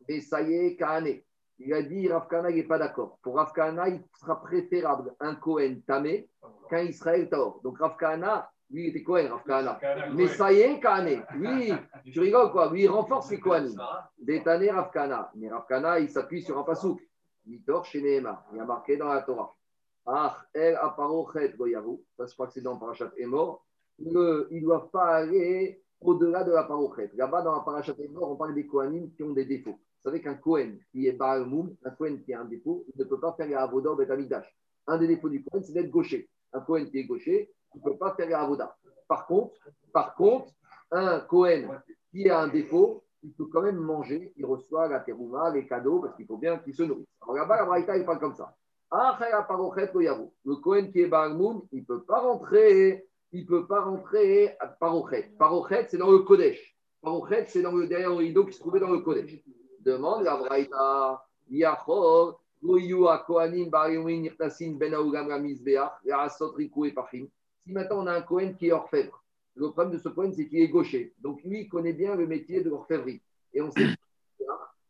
Mesaye, Kahane. Il a dit Rav Kahana, il n'est pas d'accord. Pour Rav Kahana, il sera préférable un Cohen Tamé qu'un Israël Taor. Donc Rav Kahana, lui, il était Cohen, Rav Kahana. Mais ça y est, Kahane, lui, tu rigoles quoi? Lui, il renforce les Kohanim. Détané Ravkana. Mais Ravkana, il s'appuie sur un pasouk. Mitor chez. Il y a marqué dans la Torah. Ah, el aparochet goyavu. Ça, je crois que c'est dans Parashat Emor. Ils ne doivent pas aller au-delà de la parochet. Là-bas, dans la Parashat Emor, on parle des Kohanim qui ont des défauts. Vous savez qu'un Kohen qui est Baal Moum, un Kohen qui a un défaut, il ne peut pas faire Avoda au Betamidash. Un des défauts du Kohen, c'est d'être gaucher. Un Kohen qui est gaucher, il ne peut pas faire Avoda. Par contre, par contre, un Kohen qui a un défaut, il peut quand même manger, il reçoit la terouma, les cadeaux, parce qu'il faut bien qu'il se nourrisse. Alors là-bas, la Braïta, il parle comme ça. Le Kohen qui est Baal-Moum, il ne peut pas rentrer, il peut pas rentrer à Parochet. Parochet, c'est dans le Kodesh. Parochet, c'est dans le, derrière le rideau qui se trouvait dans le Kodesh. Demande la Braïta. Si maintenant on a un Kohen qui est orfèvre, le problème de ce Cohen, c'est qu'il est gaucher. Donc lui, il connaît bien le métier de l'orfèvrerie. Et on sait qu'il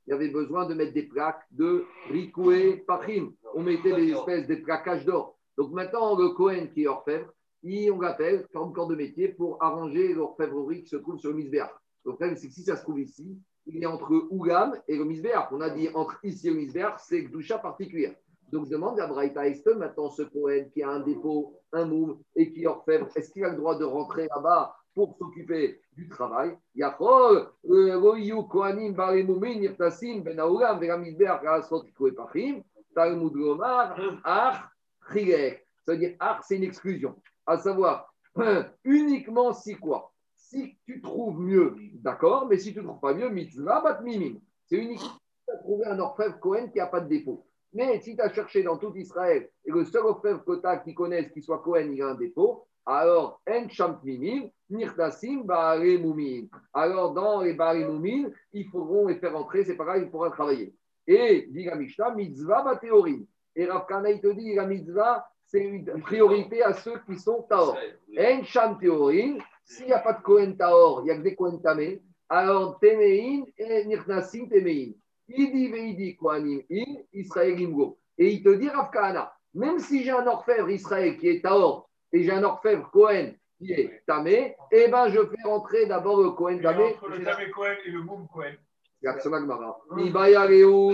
y avait besoin de mettre des plaques de ricoué pachim. On mettait des espèces de plaquages d'or. Donc maintenant, le Cohen qui est orfèvre, il- on l'appelle comme corps de métier pour arranger l'orfèvrerie qui se trouve sur le misbéach. Le problème, c'est que si ça se trouve ici, il est entre Ougam et le misbéach. On a dit entre ici et le misbéach, c'est Gdoucha particulière. Donc, demande à Braïta, maintenant ce Cohen qui a un défaut, un moum et qui est orfèvre, est-ce qu'il a le droit de rentrer là-bas pour s'occuper du travail? Yachol, euh, Royu, Kohanim, Barimoumin, Nirtasim, Ben Aoulam, Veramidber, Rasot, Pachim, Talmud Gomar, Ach, Chilek. Ça veut dire Ach, c'est une exclusion. À savoir, uniquement si quoi? Si tu trouves mieux, d'accord, mais si tu ne trouves pas mieux, Mitzvah, Bat Mimim. C'est unique. tu as trouvé un orfèvre Cohen qui n'a pas de dépôt. Mais si tu as cherché dans tout Israël et le seul orfèvre que tu as qui soit Cohen, il a un dépôt, alors En Champmimin, Nirtasim, Baare Moumin. Alors dans les Baare Moumin, ils faudront les faire entrer, c'est pareil, ils pourront travailler. Et dit la Mishnah, Mitzvah Batéorim. Et Rav Kana, il te dit, la Mitzvah, c'est une priorité à ceux qui sont Taor. En Sham Théorim, s'il n'y a pas de Cohen Taor, il n'y a que des Cohen Tamé, alors Temein et Nirtasim Temein. Idi veidi kohanim in Israël go. Et il te dit, Rav Kahana, même si j'ai un orfèvre Israël qui est Taor et j'ai un orfèvre Cohen qui est Tamé, eh ben je fais rentrer d'abord le Cohen Mais Tamé. entre le Tamé Cohen et le Moum Cohen.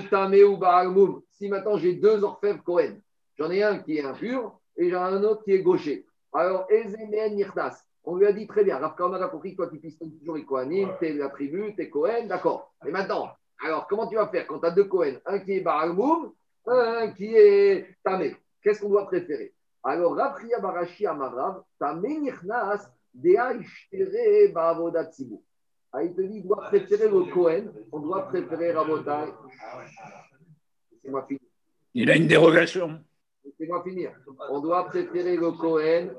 Tamé ou Moum. Si maintenant j'ai deux orfèvres Cohen, j'en ai un qui est impur et j'en ai un autre qui est gaucher. Alors, Ezemen Nirtas. On lui a dit très bien, Rav Kahana a compris que toi tu pistonnes toujours les Kohanim, t'es la tribu, t'es Cohen, d'accord. Et maintenant, alors comment tu vas faire quand tu as deux Cohen, un qui est Baal Moum, un qui est Tamé? Qu'est-ce qu'on doit préférer? Alors, Rav Chia Barashi Amarav, Tamé Nirnas, Dea Ishtere Ba'avodat Tzibur. Ah, il te dit, il doit préférer le Cohen, on doit préférer Rabotai. Laissez-moi finir. Il a une dérogation. Laissez-moi finir. On doit préférer le Cohen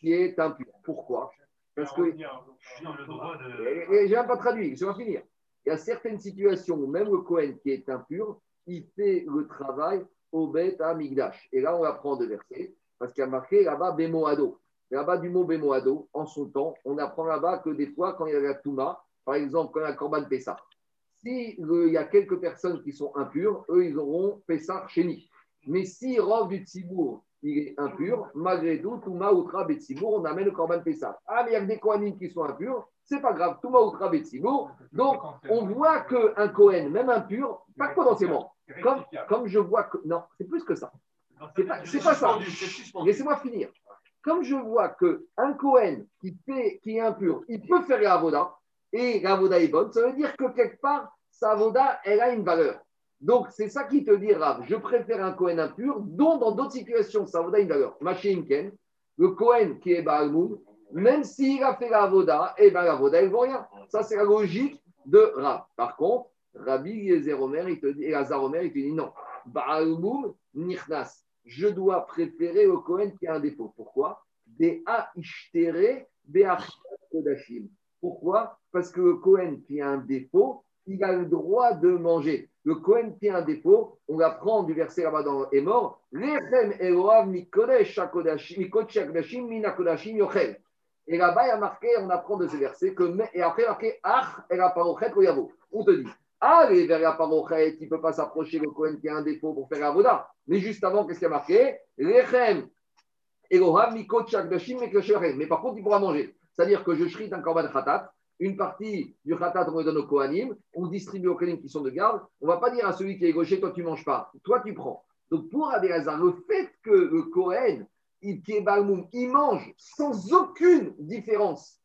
qui est impur. Pourquoi? Parce que. J'ai même pas traduit, laissez-moi finir. Il y a certaines situations où même le Cohen qui est impur, il fait le travail au Bet à Migdash. Et là, on apprend de verset, parce qu'il y a marqué là-bas Bemoado. Là-bas, du mot Bemoado, en son temps, on apprend là-bas que des fois, quand il y a la Touma, par exemple, quand il y a un Korban Pessah, si le- il y a quelques personnes qui sont impures, eux, ils auront Pessah Chéni. Mais si Rov du Tzibour, il est impur, malgré tout, Touma Outra Betsibour, on amène le Korban Pessah. Ah, mais il y a que des Kohanim qui sont impurs, c'est pas grave, Touma Outra Betsibour. Donc, on voit qu'un Kohen, même impur, pas potentiellement, comme, comme je vois que. Non, c'est plus que ça. C'est pas, c'est pas ça. Laissez-moi finir. Comme je vois qu'un Kohen qui, fait, qui est impur, il peut faire la avoda, et la avoda est bonne, ça veut dire que quelque part, sa avoda, elle a une valeur. Donc, c'est ça qui te dit, Rav, je préfère un Kohen impur, dont dans d'autres situations, sa avoda a une valeur. Machin Ken, le Kohen qui est Baal Moum, même s'il a fait la avoda, eh ben la avoda, elle vaut rien. Ça, c'est la logique de Rav. Par contre, Rabbi Eliezer Omer, il te dit, et Lazar Omer, il te dit non. Baal Moum, Nichnas. Je dois préférer le Kohen qui a un défaut. Pourquoi? Ishtere. Pourquoi? Parce que le Kohen qui a un défaut, il a le droit de manger. Le Kohen qui a un défaut, on l'apprend du verset là-bas dans est mort. Mina. Et là-bas, il y a marqué, on apprend de ce verset que, et après, il y a marqué. On te dit, allez vers la parochet, il ne peut pas s'approcher le Kohen qui a un défaut pour faire la voda. Mais juste avant, qu'est-ce qu'il y a marqué? Lechem Mikot Shakdashim. Mais par contre, il pourra manger. C'est-à-dire que je shrite un korban khatat, une partie du khatat, on le donne au Kohanim, on distribue aux Kohanim qui sont de garde. On ne va pas dire à celui qui est gaucher, toi tu ne manges pas, toi tu prends. Donc pour Abelazar, le fait que le Kohen, il, qui est Balmoum, il mange sans aucune différence,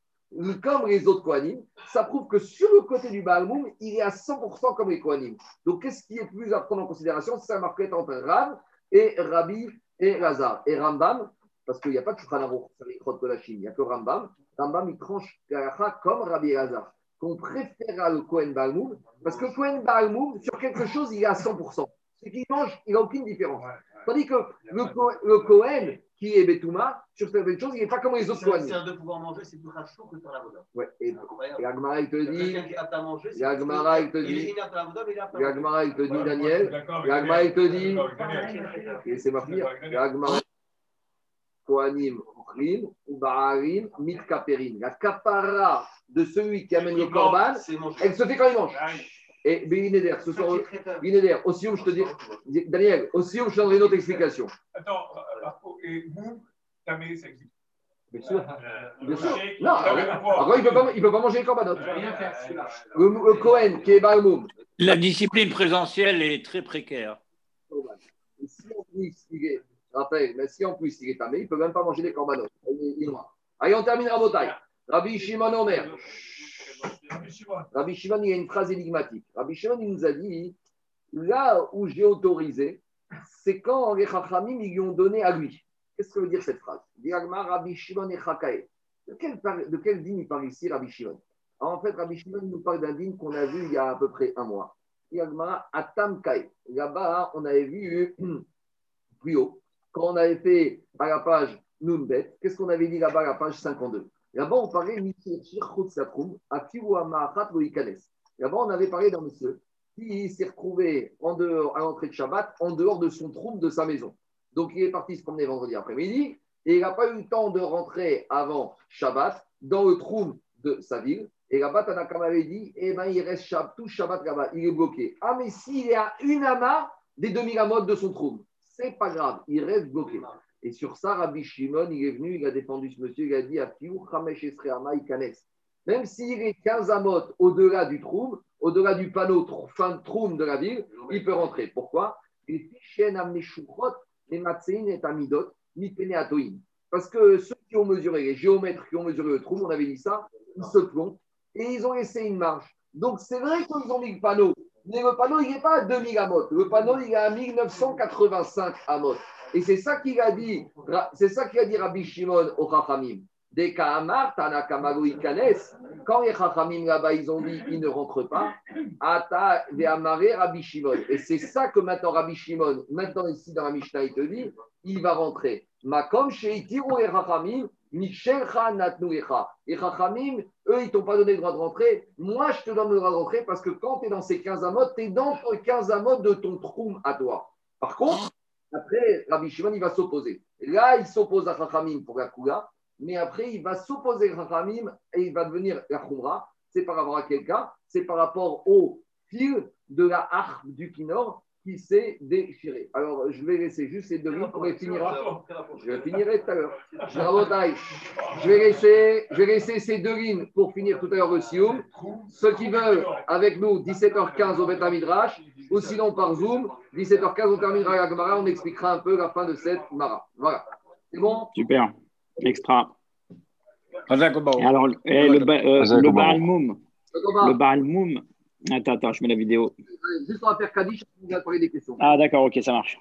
comme les autres Kohanim, ça prouve que sur le côté du Balmoum, il est à 100% comme les Kohanim. Donc qu'est-ce qui est plus à prendre en considération? C'est la marquette entre Rav et Rabbi et Lazar. Et Rambam, parce qu'il n'y a pas Shulchan Aruch sur les crottes de la Chine, il n'y a que Rambam. Rambam, il tranche comme Rabbi Lazar, qu'on préférera le Kohen Balmoum, parce que Kohen Balmoum, sur quelque chose, il est à 100%. Ce qu'il mange, il n'a aucune différence. Tandis que le, le Kohen, qui est Betouma, sur certaines choses, il n'est pas comme les autres C'est Kohanim. un de pouvoir manger, c'est plus chaud que faire la voda. Ouais, et, et Agmara, il te dit, c'est et Agmara, il te dit, et. Agmara, il te dit, Daniel, et Agmara, il te dit, et c'est ma fille, et Agmara, Kohanim, Ochrim, ou Ba'arim, Mitkaperin. La kapara de celui qui amène le C'est manger. elle se fait quand il mange. Et Bélinéder, ce soir. Bélinéder, aussi où je te dis, Daniel, aussi où je te donnerai une autre explication. Attends, euh, Marco, et Moum, Tamé, ça existe. Bien sûr. Euh, Bien sûr. Non, alors, alors, il ne peut, pas- il peut pas manger les corbanotes. Le, le Kohen qui est Balmoum, La discipline présentielle est très précaire. Et si en plus il est, rappelle, mais si en plus il est tamé, il ne peut même pas manger les corbanotes. Il est-. Allez, on termine à Botaï. Rabbi Shimon Omer. Rabbi Shimon. Il y a une phrase énigmatique. Rabbi Shimon, il nous a dit là où j'ai autorisé, c'est quand les Chachamim lui ont donné à lui. Qu'est-ce que veut dire cette phrase? Rabbi Shimon et Chakae. De quel, de il parle ici, Rabbi Shimon? En fait, Rabbi Shimon nous parle d'un dîme qu'on a vu il y a à peu près un mois. Yagmara Atam. Là-bas, on avait vu plus haut, quand on avait fait à la page Nunbet, qu'est-ce qu'on avait dit là-bas à la page 52 Là-bas, on parlait Là-bas, on avait parlé d'un monsieur qui s'est retrouvé en dehors, à l'entrée de Shabbat, en dehors de son troupe de sa maison. Donc, il est parti se promener vendredi après-midi et il n'a pas eu le temps de rentrer avant Shabbat dans le trou de sa ville. Et là-bas, Tanakam avait dit, eh ben, il reste tout Shabbat il est bloqué. Ah, mais s'il est à une amas des demi-lamotes de son trou, c'est pas grave, il reste bloqué. Et sur ça, Rabbi Shimon, il est venu, il a défendu ce monsieur, il a dit, même s'il est 15 amotes au-delà du trou, au-delà du panneau fin de trou de la ville, il peut rentrer. Pourquoi? Parce que ceux qui ont mesuré, les géomètres qui ont mesuré le trou, on avait dit ça, ils se plombent et ils ont laissé une marge. Donc c'est vrai qu'ils ont mis le panneau, mais le panneau, il n'est pas à 2000 amotes. Le panneau, il est à 1985 amotes. Et c'est ça qu'il a dit, c'est ça qu'il a dit Rabbi Shimon au Chachamim. Des Kahamar, Tanakamago Ikanes, quand les Chachamim là-bas, ils ont dit, ils ne rentrent pas, Ata Ve'amare Rabbi Shimon. Et c'est ça que maintenant Rabbi Shimon, maintenant ici dans la Mishnah, il te dit, il va rentrer. Makom Sheitiru et Chachamim, Michelcha Natnuecha. Et Chachamim, eux, ils t'ont pas donné le droit de rentrer. Moi, je te donne le droit de rentrer parce que quand tu es dans ces 15 amotes, tu es dans les 15 amotes de ton troum à toi. Par contre, après, Rabbi Shimon, il va s'opposer. Là, il s'oppose à Chachamim pour la mais après, il va s'opposer à Chachamim et il va devenir la Khumra. C'est par rapport à quel cas C'est par rapport au fil de la harpe du Kinor qui s'est déchiré. Alors, je vais laisser juste ces deux lignes pour les finir. Je finirai tout à l'heure. Je vais, laisser, je vais laisser ces deux lignes pour finir tout à l'heure le Sioum. Ceux qui veulent, avec nous, 17h15 au Beth Midrash, ou sinon par Zoom, 17h15, on terminera la Gemara, on expliquera un peu la fin de cette Mara. Voilà. C'est bon? Super. Extra. Alors, eh, le, ba- euh, le Obaou. Baal Moum. Le Baal Moum. Attends, attends, je mets la vidéo. Juste on va faire Kaddish, on va parler des questions. Ah, d'accord, ok, ça marche.